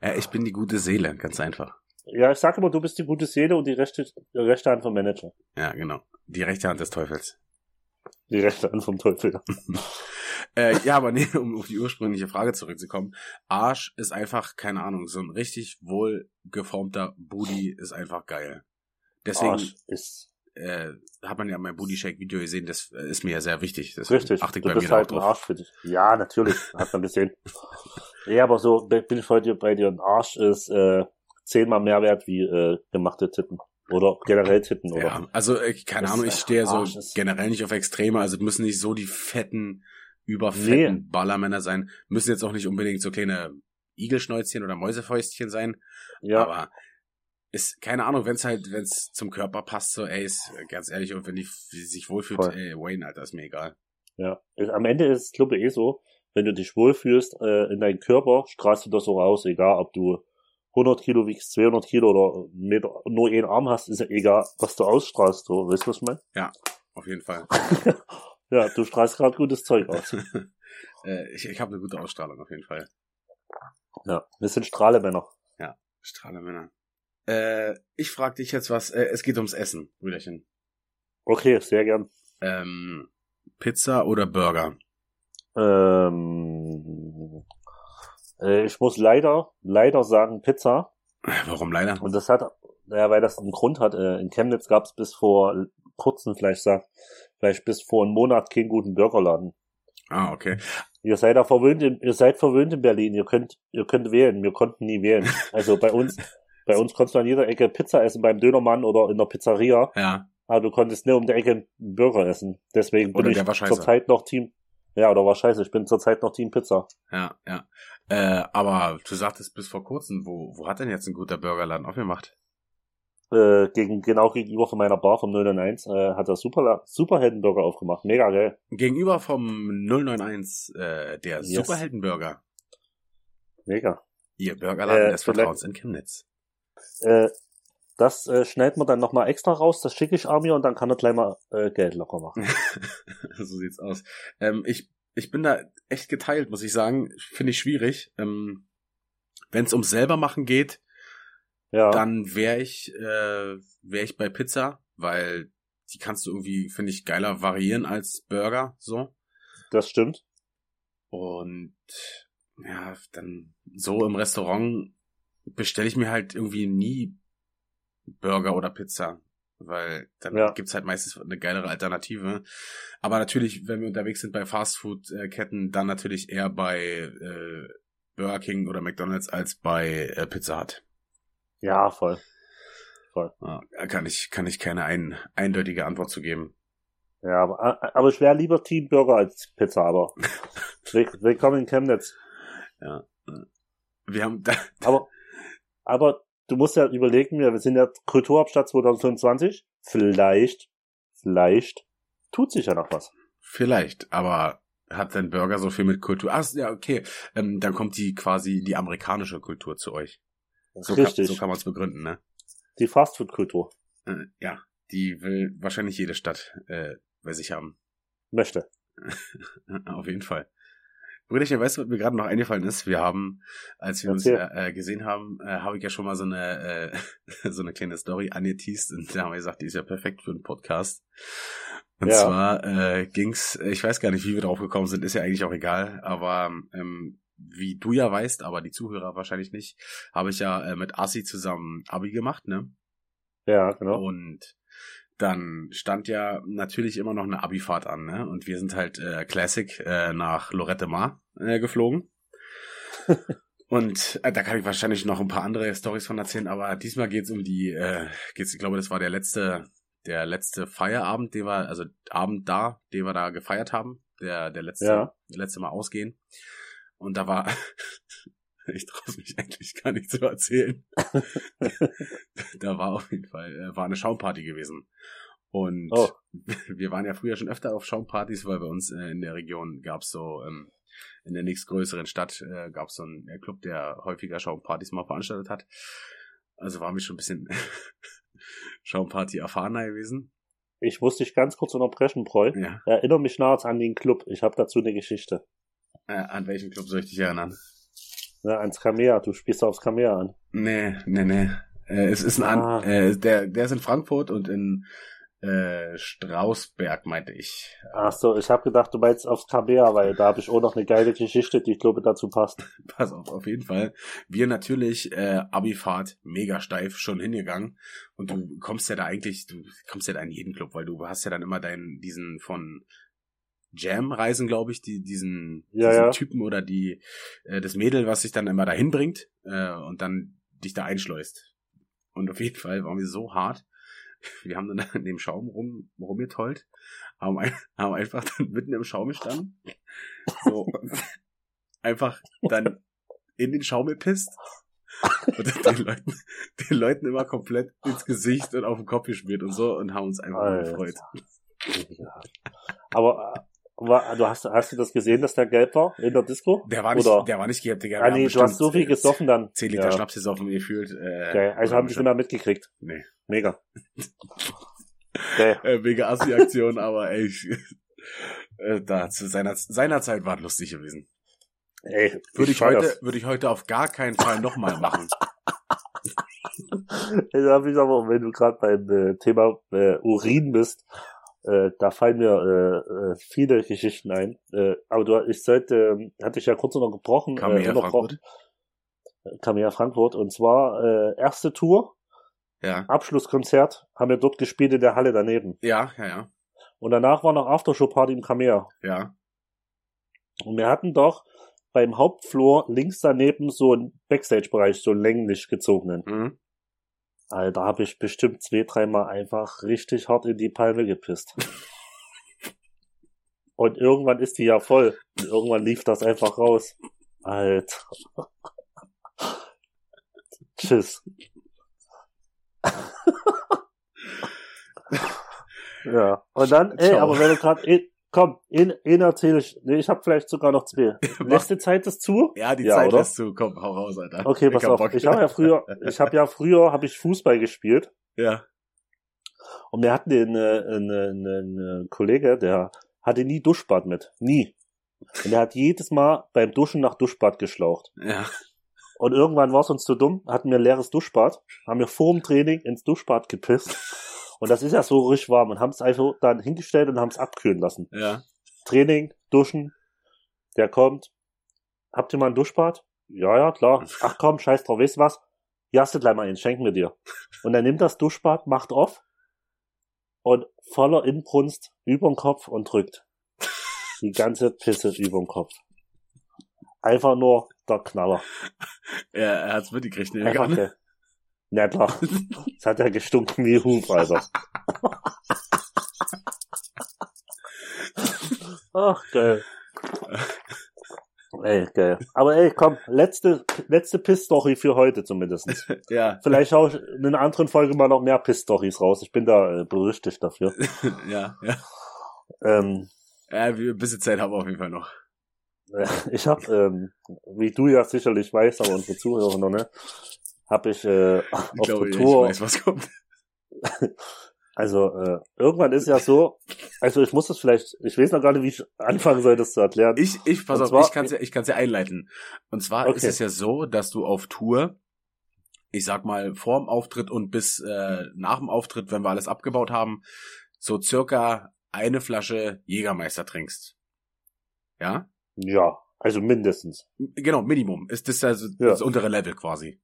Speaker 1: Äh, ich bin die gute Seele, ganz einfach.
Speaker 2: Ja, ich sage immer, du bist die gute Seele und die rechte, die rechte Hand vom Manager.
Speaker 1: Ja, genau. Die rechte Hand des Teufels.
Speaker 2: Die rechte Hand vom Teufel.
Speaker 1: Äh, ja, aber nee, um auf die ursprüngliche Frage zurückzukommen. Arsch ist einfach, keine Ahnung, so ein richtig wohlgeformter Booty ist einfach geil. Deswegen
Speaker 2: Arsch ist
Speaker 1: äh, hat man ja mein Booty Shake Video gesehen, das äh, ist mir ja sehr wichtig. Deswegen
Speaker 2: richtig.
Speaker 1: achte ich
Speaker 2: Du
Speaker 1: bei
Speaker 2: bist halt ein. Arsch für dich. Ja, natürlich. Hat man gesehen. Ja, aber so bin ich heute bei dir. Ein Arsch ist äh, zehnmal mehr wert wie äh, gemachte Titten. Oder generell Titten, oder?
Speaker 1: Ja, also äh, keine
Speaker 2: Das
Speaker 1: Ahnung, ich stehe so generell nicht auf Extreme, also müssen nicht so die fetten, überfetten
Speaker 2: Nee.
Speaker 1: Ballermänner sein, müssen jetzt auch nicht unbedingt so kleine Igelschnäuzchen oder Mäusefäustchen sein,
Speaker 2: Ja,
Speaker 1: aber ist keine Ahnung, wenn es halt, wenn es zum Körper passt, so ey, ist äh, ganz ehrlich und wenn die sich wohlfühlt,
Speaker 2: Voll.
Speaker 1: ey, Wayne, Alter, ist mir egal.
Speaker 2: ja. Am Ende ist es, glaube ich, eh so, wenn du dich wohlfühlst äh, in deinem Körper, strahlst du das so raus, egal ob du 100 Kilo wiegst, 200 Kilo oder Meter, nur einen Arm hast, ist ja egal, was du ausstrahlst. So, weißt du, was ich meine?
Speaker 1: Ja, auf jeden Fall.
Speaker 2: ja, du strahlst gerade gutes Zeug aus.
Speaker 1: äh, ich ich habe eine gute Ausstrahlung auf jeden Fall.
Speaker 2: Ja, wir sind Strahlemänner.
Speaker 1: Ja, Strahlemänner. Äh, ich frage dich jetzt was. Äh, es geht ums Essen, Brüderchen.
Speaker 2: Okay, sehr gern.
Speaker 1: Ähm, Pizza oder Burger?
Speaker 2: Ähm, äh, ich muss leider, leider sagen Pizza.
Speaker 1: Warum leider?
Speaker 2: Und das hat, ja, weil das einen Grund hat. Äh, in Chemnitz gab es bis vor kurzem, vielleicht sag, vielleicht bis vor einem Monat keinen guten Burgerladen.
Speaker 1: Ah, okay.
Speaker 2: Ihr seid da verwöhnt, in, ihr seid verwöhnt in Berlin. Ihr könnt, ihr könnt wählen. Wir konnten nie wählen. Also bei uns, bei uns konntest du an jeder Ecke Pizza essen beim Dönermann oder in der Pizzeria.
Speaker 1: Ja.
Speaker 2: Aber du konntest nur um die Ecke einen Burger essen. Deswegen bin ich zurzeit noch Team. Ja, oder war scheiße. Ich bin zurzeit noch Team Pizza.
Speaker 1: Ja, ja. Äh, aber du sagtest bis vor kurzem, wo, wo hat denn jetzt ein guter Burgerladen aufgemacht?
Speaker 2: Äh, gegen, genau gegenüber von meiner Bar vom 091 äh, hat er Super, Superheldenburger aufgemacht. Mega geil.
Speaker 1: Gegenüber vom 091, äh, der
Speaker 2: Yes.
Speaker 1: Superheldenburger.
Speaker 2: Mega.
Speaker 1: Ihr Burgerladen
Speaker 2: Äh,
Speaker 1: des Vertrauens in Chemnitz.
Speaker 2: Äh, das äh, schneidet man dann nochmal extra raus, das schicke ich Armin und dann kann er gleich mal äh, Geld locker machen.
Speaker 1: so sieht's aus. Ähm, ich, ich bin da echt geteilt, muss ich sagen. Finde ich schwierig. Ähm, Wenn es ums selber machen geht,
Speaker 2: Ja,
Speaker 1: dann wäre ich, äh, wäre ich bei Pizza, weil die kannst du irgendwie, finde ich, geiler variieren als Burger, so.
Speaker 2: das stimmt.
Speaker 1: Und ja, dann so im Restaurant bestelle ich mir halt irgendwie nie Burger oder Pizza, weil dann
Speaker 2: Ja.
Speaker 1: gibt's halt meistens eine geilere Alternative. Aber natürlich, wenn wir unterwegs sind bei Fastfood-Ketten, dann natürlich eher bei äh, Burger King oder McDonald's als bei äh, Pizza Hut.
Speaker 2: Ja, voll.
Speaker 1: Ja, kann ich kann ich keine ein, eindeutige Antwort zu geben.
Speaker 2: Ja, aber, äh, aber ich wäre lieber Team Burger als Pizza, aber Will- willkommen in Chemnitz.
Speaker 1: Ja. Wir haben da,
Speaker 2: Aber, aber du musst ja überlegen, wir sind ja Kulturhauptstadt 2025. Vielleicht, vielleicht tut sich ja noch was.
Speaker 1: Vielleicht, aber hat denn Burger so viel mit Kultur? Ach, ja, okay. Ähm, dann kommt die quasi die amerikanische Kultur zu euch. So
Speaker 2: Richtig.
Speaker 1: Kann, so kann man es begründen, ne?
Speaker 2: Die Fastfood-Kultur
Speaker 1: Äh, ja, die will wahrscheinlich jede Stadt äh, bei sich haben.
Speaker 2: möchte.
Speaker 1: Auf jeden Fall. Brüderchen, weißt du, was mir gerade noch eingefallen ist? Wir haben, als wir uns
Speaker 2: Erzähl.
Speaker 1: äh, äh, gesehen haben, äh, habe ich ja schon mal so eine äh, so eine kleine Story angeteased und da haben wir gesagt, die ist ja perfekt für einen Podcast. Und
Speaker 2: Ja.
Speaker 1: zwar äh, ging's, ich weiß gar nicht, wie wir drauf gekommen sind, ist ja eigentlich auch egal, aber ähm, wie du ja weißt, aber die Zuhörer wahrscheinlich nicht, habe ich ja äh, mit Assi zusammen Abi gemacht, ne?
Speaker 2: Ja, genau.
Speaker 1: Und dann stand ja natürlich immer noch eine Abifahrt an, ne? Und wir sind halt äh, Classic äh, nach Lorette Mar äh, geflogen. Und äh, da kann ich wahrscheinlich noch ein paar andere Stories von erzählen, aber diesmal geht's um die, äh, geht's, ich glaube, das war der letzte, der letzte Feierabend, den wir, also Abend da, den wir da gefeiert haben, der, der letzte,
Speaker 2: Ja.
Speaker 1: der letzte Mal ausgehen. Und da war, ich traue mich eigentlich gar nicht zu erzählen. da war auf jeden Fall, äh, war eine Schaumparty gewesen. Und
Speaker 2: Oh.
Speaker 1: wir waren ja früher schon öfter auf Schaumpartys, weil bei uns äh, in der Region gab's so, ähm, in der nächstgrößeren Stadt äh, gab's so einen Club, der häufiger Schaumpartys mal veranstaltet hat. Also waren wir schon ein bisschen Schaumparty erfahrener gewesen.
Speaker 2: Ich muss dich ganz kurz unterbrechen, Preu.
Speaker 1: Ja.
Speaker 2: Erinnere mich nahe an den Club. Ich habe dazu eine Geschichte.
Speaker 1: Äh, an welchen Club soll ich dich erinnern?
Speaker 2: Ja, ans Kamea. Du spielst aufs Kamea an.
Speaker 1: Nee, nee, nee. Äh, es ist ein
Speaker 2: Ah.
Speaker 1: an, äh, der, der ist in Frankfurt und in äh, Strausberg, meinte ich.
Speaker 2: Ach so, ich habe gedacht, du meinst aufs Kamea, weil da habe ich auch noch eine geile Geschichte, die ich glaube dazu passt.
Speaker 1: Pass auf, auf jeden Fall. Wir natürlich, äh, Abifahrt, mega steif, schon hingegangen. Und du kommst ja da eigentlich, du kommst ja da in jeden Club, weil du hast ja dann immer deinen, diesen von Jam-Reisen, glaube ich, die, diesen,
Speaker 2: Ja,
Speaker 1: diesen
Speaker 2: ja.
Speaker 1: Typen oder die, äh, das Mädel, was sich dann immer dahin bringt, äh, und dann dich da einschleust. Und auf jeden Fall waren wir so hart. Wir haben dann in dem Schaum rum, rumgetollt, haben, ein, haben einfach dann mitten im Schaum gestanden. So, einfach dann in den Schaum gepisst und den Leuten, den Leuten immer komplett ins Gesicht und auf den Kopf gespielt und so und haben uns einfach
Speaker 2: Alter.
Speaker 1: gefreut.
Speaker 2: Ja. Aber, du hast, hast du das gesehen, dass der gelb war in der Disco?
Speaker 1: Der war nicht,
Speaker 2: Oder?
Speaker 1: der war nicht gelb, Digga.
Speaker 2: Ah, nee, du hast so viel gesoffen dann.
Speaker 1: 10 Liter
Speaker 2: Ja.
Speaker 1: Schnaps gesoffen, gefühlt. Äh,
Speaker 2: Geil. Also haben die schon mal mitgekriegt.
Speaker 1: Nee.
Speaker 2: Mega. Geil.
Speaker 1: Äh, mega Assi-Aktion, aber ey, ich, äh, da zu seiner, seiner Zeit war es lustig gewesen.
Speaker 2: Ey,
Speaker 1: Würde ich,
Speaker 2: feier's.
Speaker 1: heute, würde ich heute auf gar keinen Fall nochmal machen.
Speaker 2: Da hab ich aber, wenn du gerade beim äh, Thema äh, Urin bist, äh, da fallen mir äh, äh, viele Geschichten ein. Äh, aber du, ich sollte, ähm, hatte ich ja kurz noch gebrochen,
Speaker 1: Kam
Speaker 2: äh, unterbrochen.
Speaker 1: Frankfurt.
Speaker 2: kam ja Frankfurt und zwar äh, erste Tour,
Speaker 1: Ja.
Speaker 2: Abschlusskonzert, haben wir dort gespielt in der Halle daneben.
Speaker 1: Ja, ja, ja.
Speaker 2: Und danach war noch Aftershow-Party im Kamea.
Speaker 1: Ja.
Speaker 2: Und wir hatten doch beim Hauptflur links daneben so einen Backstage-Bereich, so einen länglich gezogenen.
Speaker 1: Mhm.
Speaker 2: Alter, habe ich bestimmt zwei, dreimal einfach richtig hart in die Palme gepisst. Und irgendwann ist die ja voll. Und irgendwann lief das einfach raus. Alter. Tschüss. ja. Und dann, ey,
Speaker 1: Ciao.
Speaker 2: aber wenn du gerade, komm, ihn, ihn erzähle ich, nee, ich habe vielleicht sogar noch zwei. Letzte Zeit ist zu?
Speaker 1: Ja, die
Speaker 2: Ja,
Speaker 1: Zeit
Speaker 2: oder?
Speaker 1: lässt zu. Komm, hau raus, Alter.
Speaker 2: Okay, pass
Speaker 1: Ich hab
Speaker 2: auf.
Speaker 1: Bock.
Speaker 2: Ich habe ja früher, ich habe ja früher, habe ich Fußball gespielt.
Speaker 1: Ja.
Speaker 2: Und wir hatten den, äh, einen, einen, einen Kollege, der hatte nie Duschbad mit. Nie. Und der hat jedes Mal beim Duschen nach Duschbad geschlaucht.
Speaker 1: Ja.
Speaker 2: Und irgendwann war es uns zu dumm, hatten wir ein leeres Duschbad, haben wir vor dem Training ins Duschbad gepisst. Und das ist ja so richtig warm und haben es einfach dann hingestellt und haben es abkühlen lassen.
Speaker 1: Ja.
Speaker 2: Training, Duschen, der kommt. Habt ihr mal ein Duschbad? Ja, ja, klar. Ach komm, scheiß drauf, weißt du was? Jaste gleich mal hin, schenken wir dir. Und er nimmt das Duschbad, macht auf und voller Inbrunst überm Kopf und drückt. Die ganze Pisse überm Kopf. Einfach nur der Knaller.
Speaker 1: Er, er hat's mitgekriegt, ne?
Speaker 2: Einfach
Speaker 1: Egal.
Speaker 2: Na klar. Das hat ja gestunken wie Huf, Alter. Ach, geil. Ey, geil. Aber ey, komm, letzte, letzte Piss-Story für heute zumindest.
Speaker 1: Ja,
Speaker 2: Vielleicht hau ich in einer anderen Folge mal noch mehr Piss-Stories raus. Ich bin da äh, berüchtigt dafür.
Speaker 1: ja, ja.
Speaker 2: Ähm,
Speaker 1: Ja, wir, ein bisschen Zeit haben wir auf jeden Fall noch.
Speaker 2: ich habe, ähm, wie du ja sicherlich weißt, aber unsere Zuhörer noch, ne, habe ich äh,
Speaker 1: Ich
Speaker 2: auf
Speaker 1: glaube,
Speaker 2: der
Speaker 1: ich
Speaker 2: Tour
Speaker 1: weiß, was kommt.
Speaker 2: Also äh, irgendwann ist ja so, also ich muss das vielleicht, ich weiß noch gar nicht, wie ich anfangen soll, das zu erklären.
Speaker 1: Ich, ich, pass
Speaker 2: Und
Speaker 1: auf,
Speaker 2: zwar-
Speaker 1: ich kann's ja, ich kann's ja einleiten. Und zwar ist
Speaker 2: Okay.
Speaker 1: es ja so, dass du auf Tour, ich sag mal, vorm Auftritt und bis äh, nach dem Auftritt, wenn wir alles abgebaut haben, so circa eine Flasche Jägermeister trinkst. Ja?
Speaker 2: Ja, also mindestens.
Speaker 1: Genau, Minimum. Ist das also
Speaker 2: Ja.
Speaker 1: das untere Level quasi.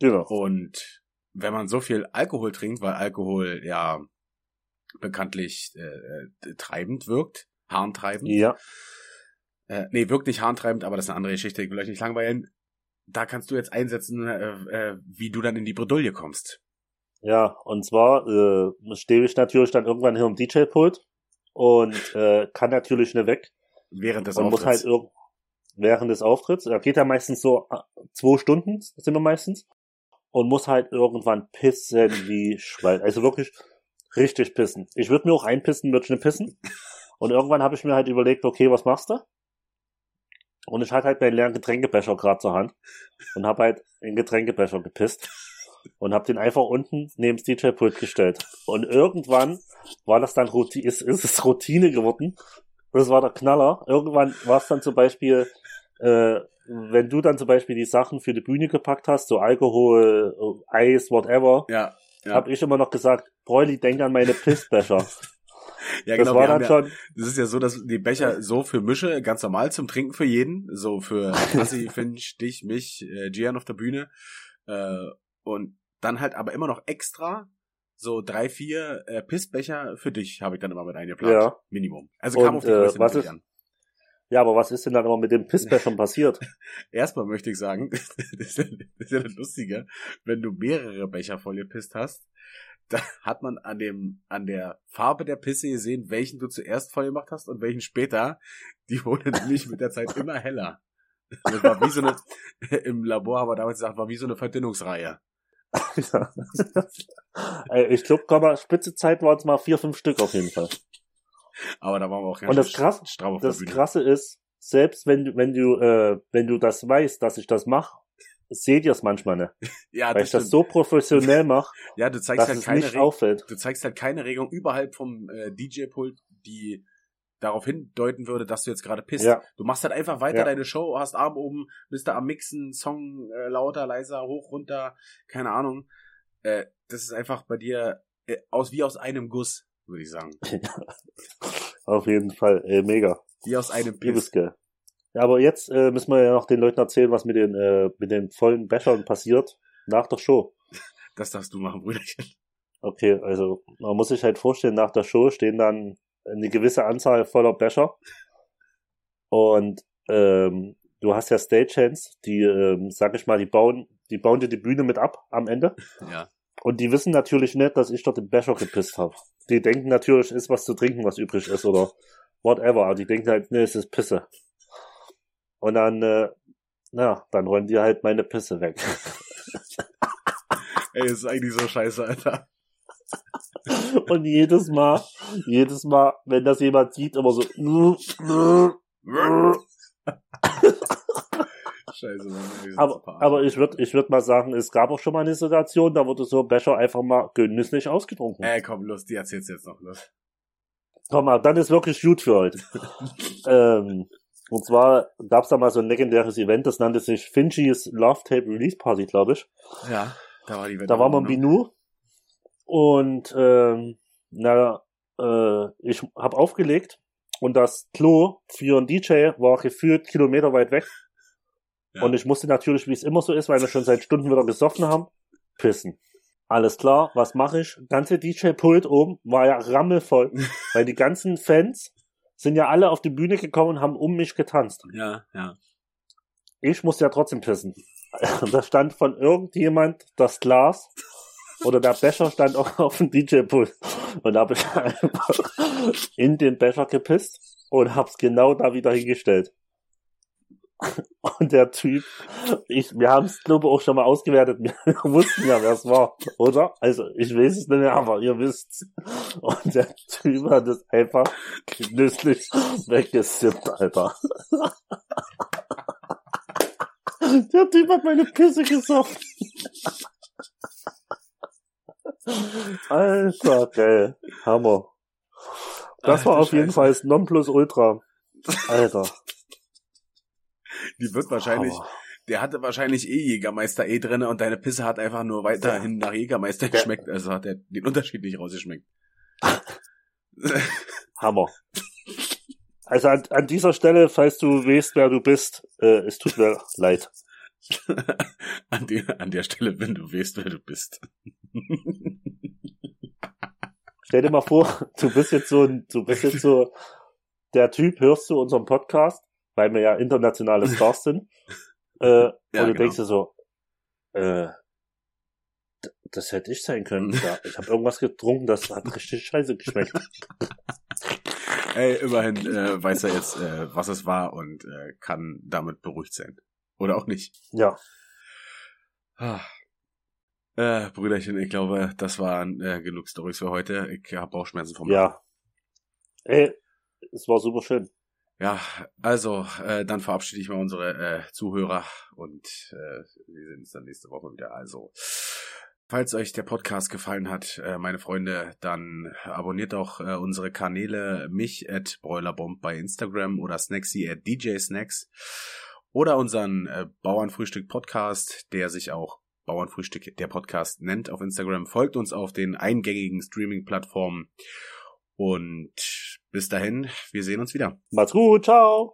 Speaker 2: Genau.
Speaker 1: Und wenn man so viel Alkohol trinkt, weil Alkohol ja bekanntlich äh, äh, treibend wirkt, harntreibend,
Speaker 2: Ja,
Speaker 1: äh, nee, wirkt nicht harntreibend, aber das ist eine andere Geschichte, ich will euch nicht langweilen. Da kannst du jetzt einsetzen, äh, äh, wie du dann in die Bredouille kommst.
Speaker 2: ja. Und zwar äh, stehe ich natürlich dann irgendwann hier im DJ-Pult und äh, kann natürlich nicht weg
Speaker 1: Während des
Speaker 2: und muss halt
Speaker 1: Auftritts.
Speaker 2: während des Auftritts, er geht ja meistens so äh, zwei Stunden, sind wir meistens, und muss halt irgendwann pissen wie Schwein. Also wirklich richtig pissen. Ich würde mir auch einpissen, würde ich nicht pissen. Und irgendwann habe ich mir halt überlegt, okay, was machst du? Und ich hatte halt meinen leeren Getränkebecher gerade zur Hand und habe halt in Getränkebecher gepisst und habe den einfach unten neben das DJ-Pult gestellt. Und irgendwann war das dann Routine, ist, ist es Routine geworden. Das war der Knaller. Irgendwann war es dann zum Beispiel, äh, wenn du dann zum Beispiel die Sachen für die Bühne gepackt hast, so Alkohol, äh, Eis, whatever,
Speaker 1: Ja, ja.
Speaker 2: habe ich immer noch gesagt, Bräuli, denk an meine Pissbecher.
Speaker 1: ja
Speaker 2: das
Speaker 1: genau.
Speaker 2: war
Speaker 1: wir
Speaker 2: dann
Speaker 1: ja,
Speaker 2: schon,
Speaker 1: das ist ja so, dass die Becher so für Mische, ganz normal zum Trinken für jeden, so für Assi, Finch, dich, mich, äh, Gian auf der Bühne. Äh, und dann halt aber immer noch extra so drei, vier äh, Pissbecher für dich habe ich dann immer mit eingeplant.
Speaker 2: Ja.
Speaker 1: Minimum. Also
Speaker 2: Und,
Speaker 1: kam auf die
Speaker 2: äh,
Speaker 1: Größe
Speaker 2: was
Speaker 1: natürlich
Speaker 2: ist-
Speaker 1: an.
Speaker 2: Ja, aber was ist denn dann immer mit den Pissbechern passiert?
Speaker 1: Erstmal möchte ich sagen, das ist, ja, das ist ja das Lustige, wenn du mehrere Becher voll gepisst hast, da hat man an dem, an der Farbe der Pisse gesehen, welchen du zuerst voll gemacht hast und welchen später. Die wurde nämlich mit der Zeit immer heller. Das war wie so eine, im Labor haben wir damals gesagt, war wie so eine Verdünnungsreihe.
Speaker 2: ich glaube, Spitze Zeit waren es mal vier, fünf Stück auf jeden Fall.
Speaker 1: Aber da waren wir auch ganz
Speaker 2: Und das krass- Das. Krasse ist, selbst wenn du, wenn du, äh, wenn du das weißt, dass ich das mache, seht ihr es manchmal nicht.
Speaker 1: Ja,
Speaker 2: Weil
Speaker 1: das
Speaker 2: ich das
Speaker 1: stimmt.
Speaker 2: so professionell mache,
Speaker 1: ja, du zeigst
Speaker 2: dass
Speaker 1: halt
Speaker 2: es
Speaker 1: keine
Speaker 2: nicht auffällt.
Speaker 1: Du zeigst halt keine Regung überhalb vom äh, DJ-Pult, die darauf hindeuten würde, dass du jetzt gerade pisst.
Speaker 2: Ja.
Speaker 1: Du machst halt einfach weiter
Speaker 2: Ja.
Speaker 1: deine Show, hast Arm oben, bist da am Mixen, Song äh, lauter, leiser, hoch, runter, keine Ahnung. Äh, das ist einfach bei dir äh, aus wie aus einem Guss, würde ich sagen.
Speaker 2: Auf jeden Fall, äh, mega.
Speaker 1: Wie aus einem
Speaker 2: geil. Ja, aber jetzt äh, müssen wir ja noch den Leuten erzählen, was mit den, äh, mit den vollen Bechern passiert nach der Show.
Speaker 1: Das darfst du machen, Brüderchen.
Speaker 2: Okay, also man muss sich halt vorstellen, nach der Show stehen dann eine gewisse Anzahl voller Becher und ähm, du hast ja Stagehands, die, ähm, sag ich mal, die bauen, die bauen dir die Bühne mit ab am Ende
Speaker 1: Ja.
Speaker 2: Und die wissen natürlich nicht, dass ich dort den Becher gepisst habe. Die denken natürlich, ist was zu trinken, was übrig ist oder whatever, aber die denken halt, nee, es ist Pisse. Und dann, äh, na, dann räumen die halt meine Pisse weg.
Speaker 1: Ey, das ist eigentlich so scheiße, Alter.
Speaker 2: Und jedes Mal, jedes Mal, wenn das jemand sieht, immer so.
Speaker 1: scheiße, Mann.
Speaker 2: Aber, aber ich würde ich würd mal sagen, es gab auch schon mal eine Situation, da wurde so ein Becher einfach mal genüsslich ausgetrunken.
Speaker 1: Ey, komm, los, die erzählst jetzt noch, los.
Speaker 2: Komm mal, dann ist wirklich gut für heute. ähm, und zwar gab es da mal so ein legendäres Event, das nannte sich Finchys Love Tape Release Party, glaube ich.
Speaker 1: Ja, da war die Wette.
Speaker 2: Da war man
Speaker 1: ne?
Speaker 2: Binu und ähm, na, äh, ich habe aufgelegt und das Klo für einen DJ war gefühlt Kilometer weit weg.
Speaker 1: Ja.
Speaker 2: Und ich musste natürlich, wie es immer so ist, weil wir schon seit Stunden wieder gesoffen haben, pissen. Alles klar, was mache ich? Ganze DJ-Pult oben war ja rammelvoll, weil die ganzen Fans sind ja alle auf die Bühne gekommen und haben um mich getanzt.
Speaker 1: Ja, ja.
Speaker 2: Ich musste ja trotzdem pissen. Da stand von irgendjemand das Glas oder der Becher stand auch auf dem DJ-Pult. Und da habe ich einfach in den Becher gepisst und hab's genau da wieder hingestellt. Und der Typ, ich, wir haben es glaube ich auch schon mal ausgewertet, wir wussten ja, wer es war, oder? Also ich weiß es nicht mehr, aber ihr wisst's. Und der Typ hat es einfach genüsslich weggesippt, Alter. Der Typ hat meine Pisse gesoffen. Alter, geil. Hammer. Das war auf jeden. Fall das Nonplusultra. Alter.
Speaker 1: Die wird wahrscheinlich,
Speaker 2: Hammer.
Speaker 1: der hatte wahrscheinlich eh Jägermeister eh drinne und deine Pisse hat einfach nur weiterhin nach Jägermeister
Speaker 2: Ja.
Speaker 1: geschmeckt, also hat er den Unterschied nicht rausgeschmeckt.
Speaker 2: Hammer. Also an, an dieser Stelle, falls du weißt, wer du bist, äh, es tut mir leid.
Speaker 1: an, der, an der Stelle, wenn du weißt, wer du bist.
Speaker 2: Stell dir mal vor, du bist jetzt so ein, du bist jetzt so der Typ, hörst du unseren Podcast, weil wir ja internationale Stars sind, äh, und du
Speaker 1: genau.
Speaker 2: denkst dir so, äh, das hätte ich sein können. Ja, ich habe irgendwas getrunken, das hat richtig scheiße geschmeckt.
Speaker 1: Ey, immerhin äh, weiß er jetzt, äh, was es war und äh, kann damit beruhigt sein. Oder auch nicht.
Speaker 2: Ja,
Speaker 1: Ah. Äh, Brüderchen, ich glaube, das waren äh, genug Stories für heute. Ich habe Bauchschmerzen vom
Speaker 2: ja. Ey, es war super schön.
Speaker 1: Ja, also, äh, dann verabschiede ich mal unsere äh, Zuhörer und äh, wir sehen uns dann nächste Woche wieder. Also, falls euch der Podcast gefallen hat, äh, meine Freunde, dann abonniert auch äh, unsere Kanäle mich at Broilerbomb bei Instagram oder Snacksy at DJ Snacks oder unseren äh, Bauernfrühstück Podcast, der sich auch Bauernfrühstück der Podcast nennt auf Instagram. Folgt uns auf den eingängigen Streaming-Plattformen und bis dahin, wir sehen uns wieder.
Speaker 2: Macht's gut, ciao.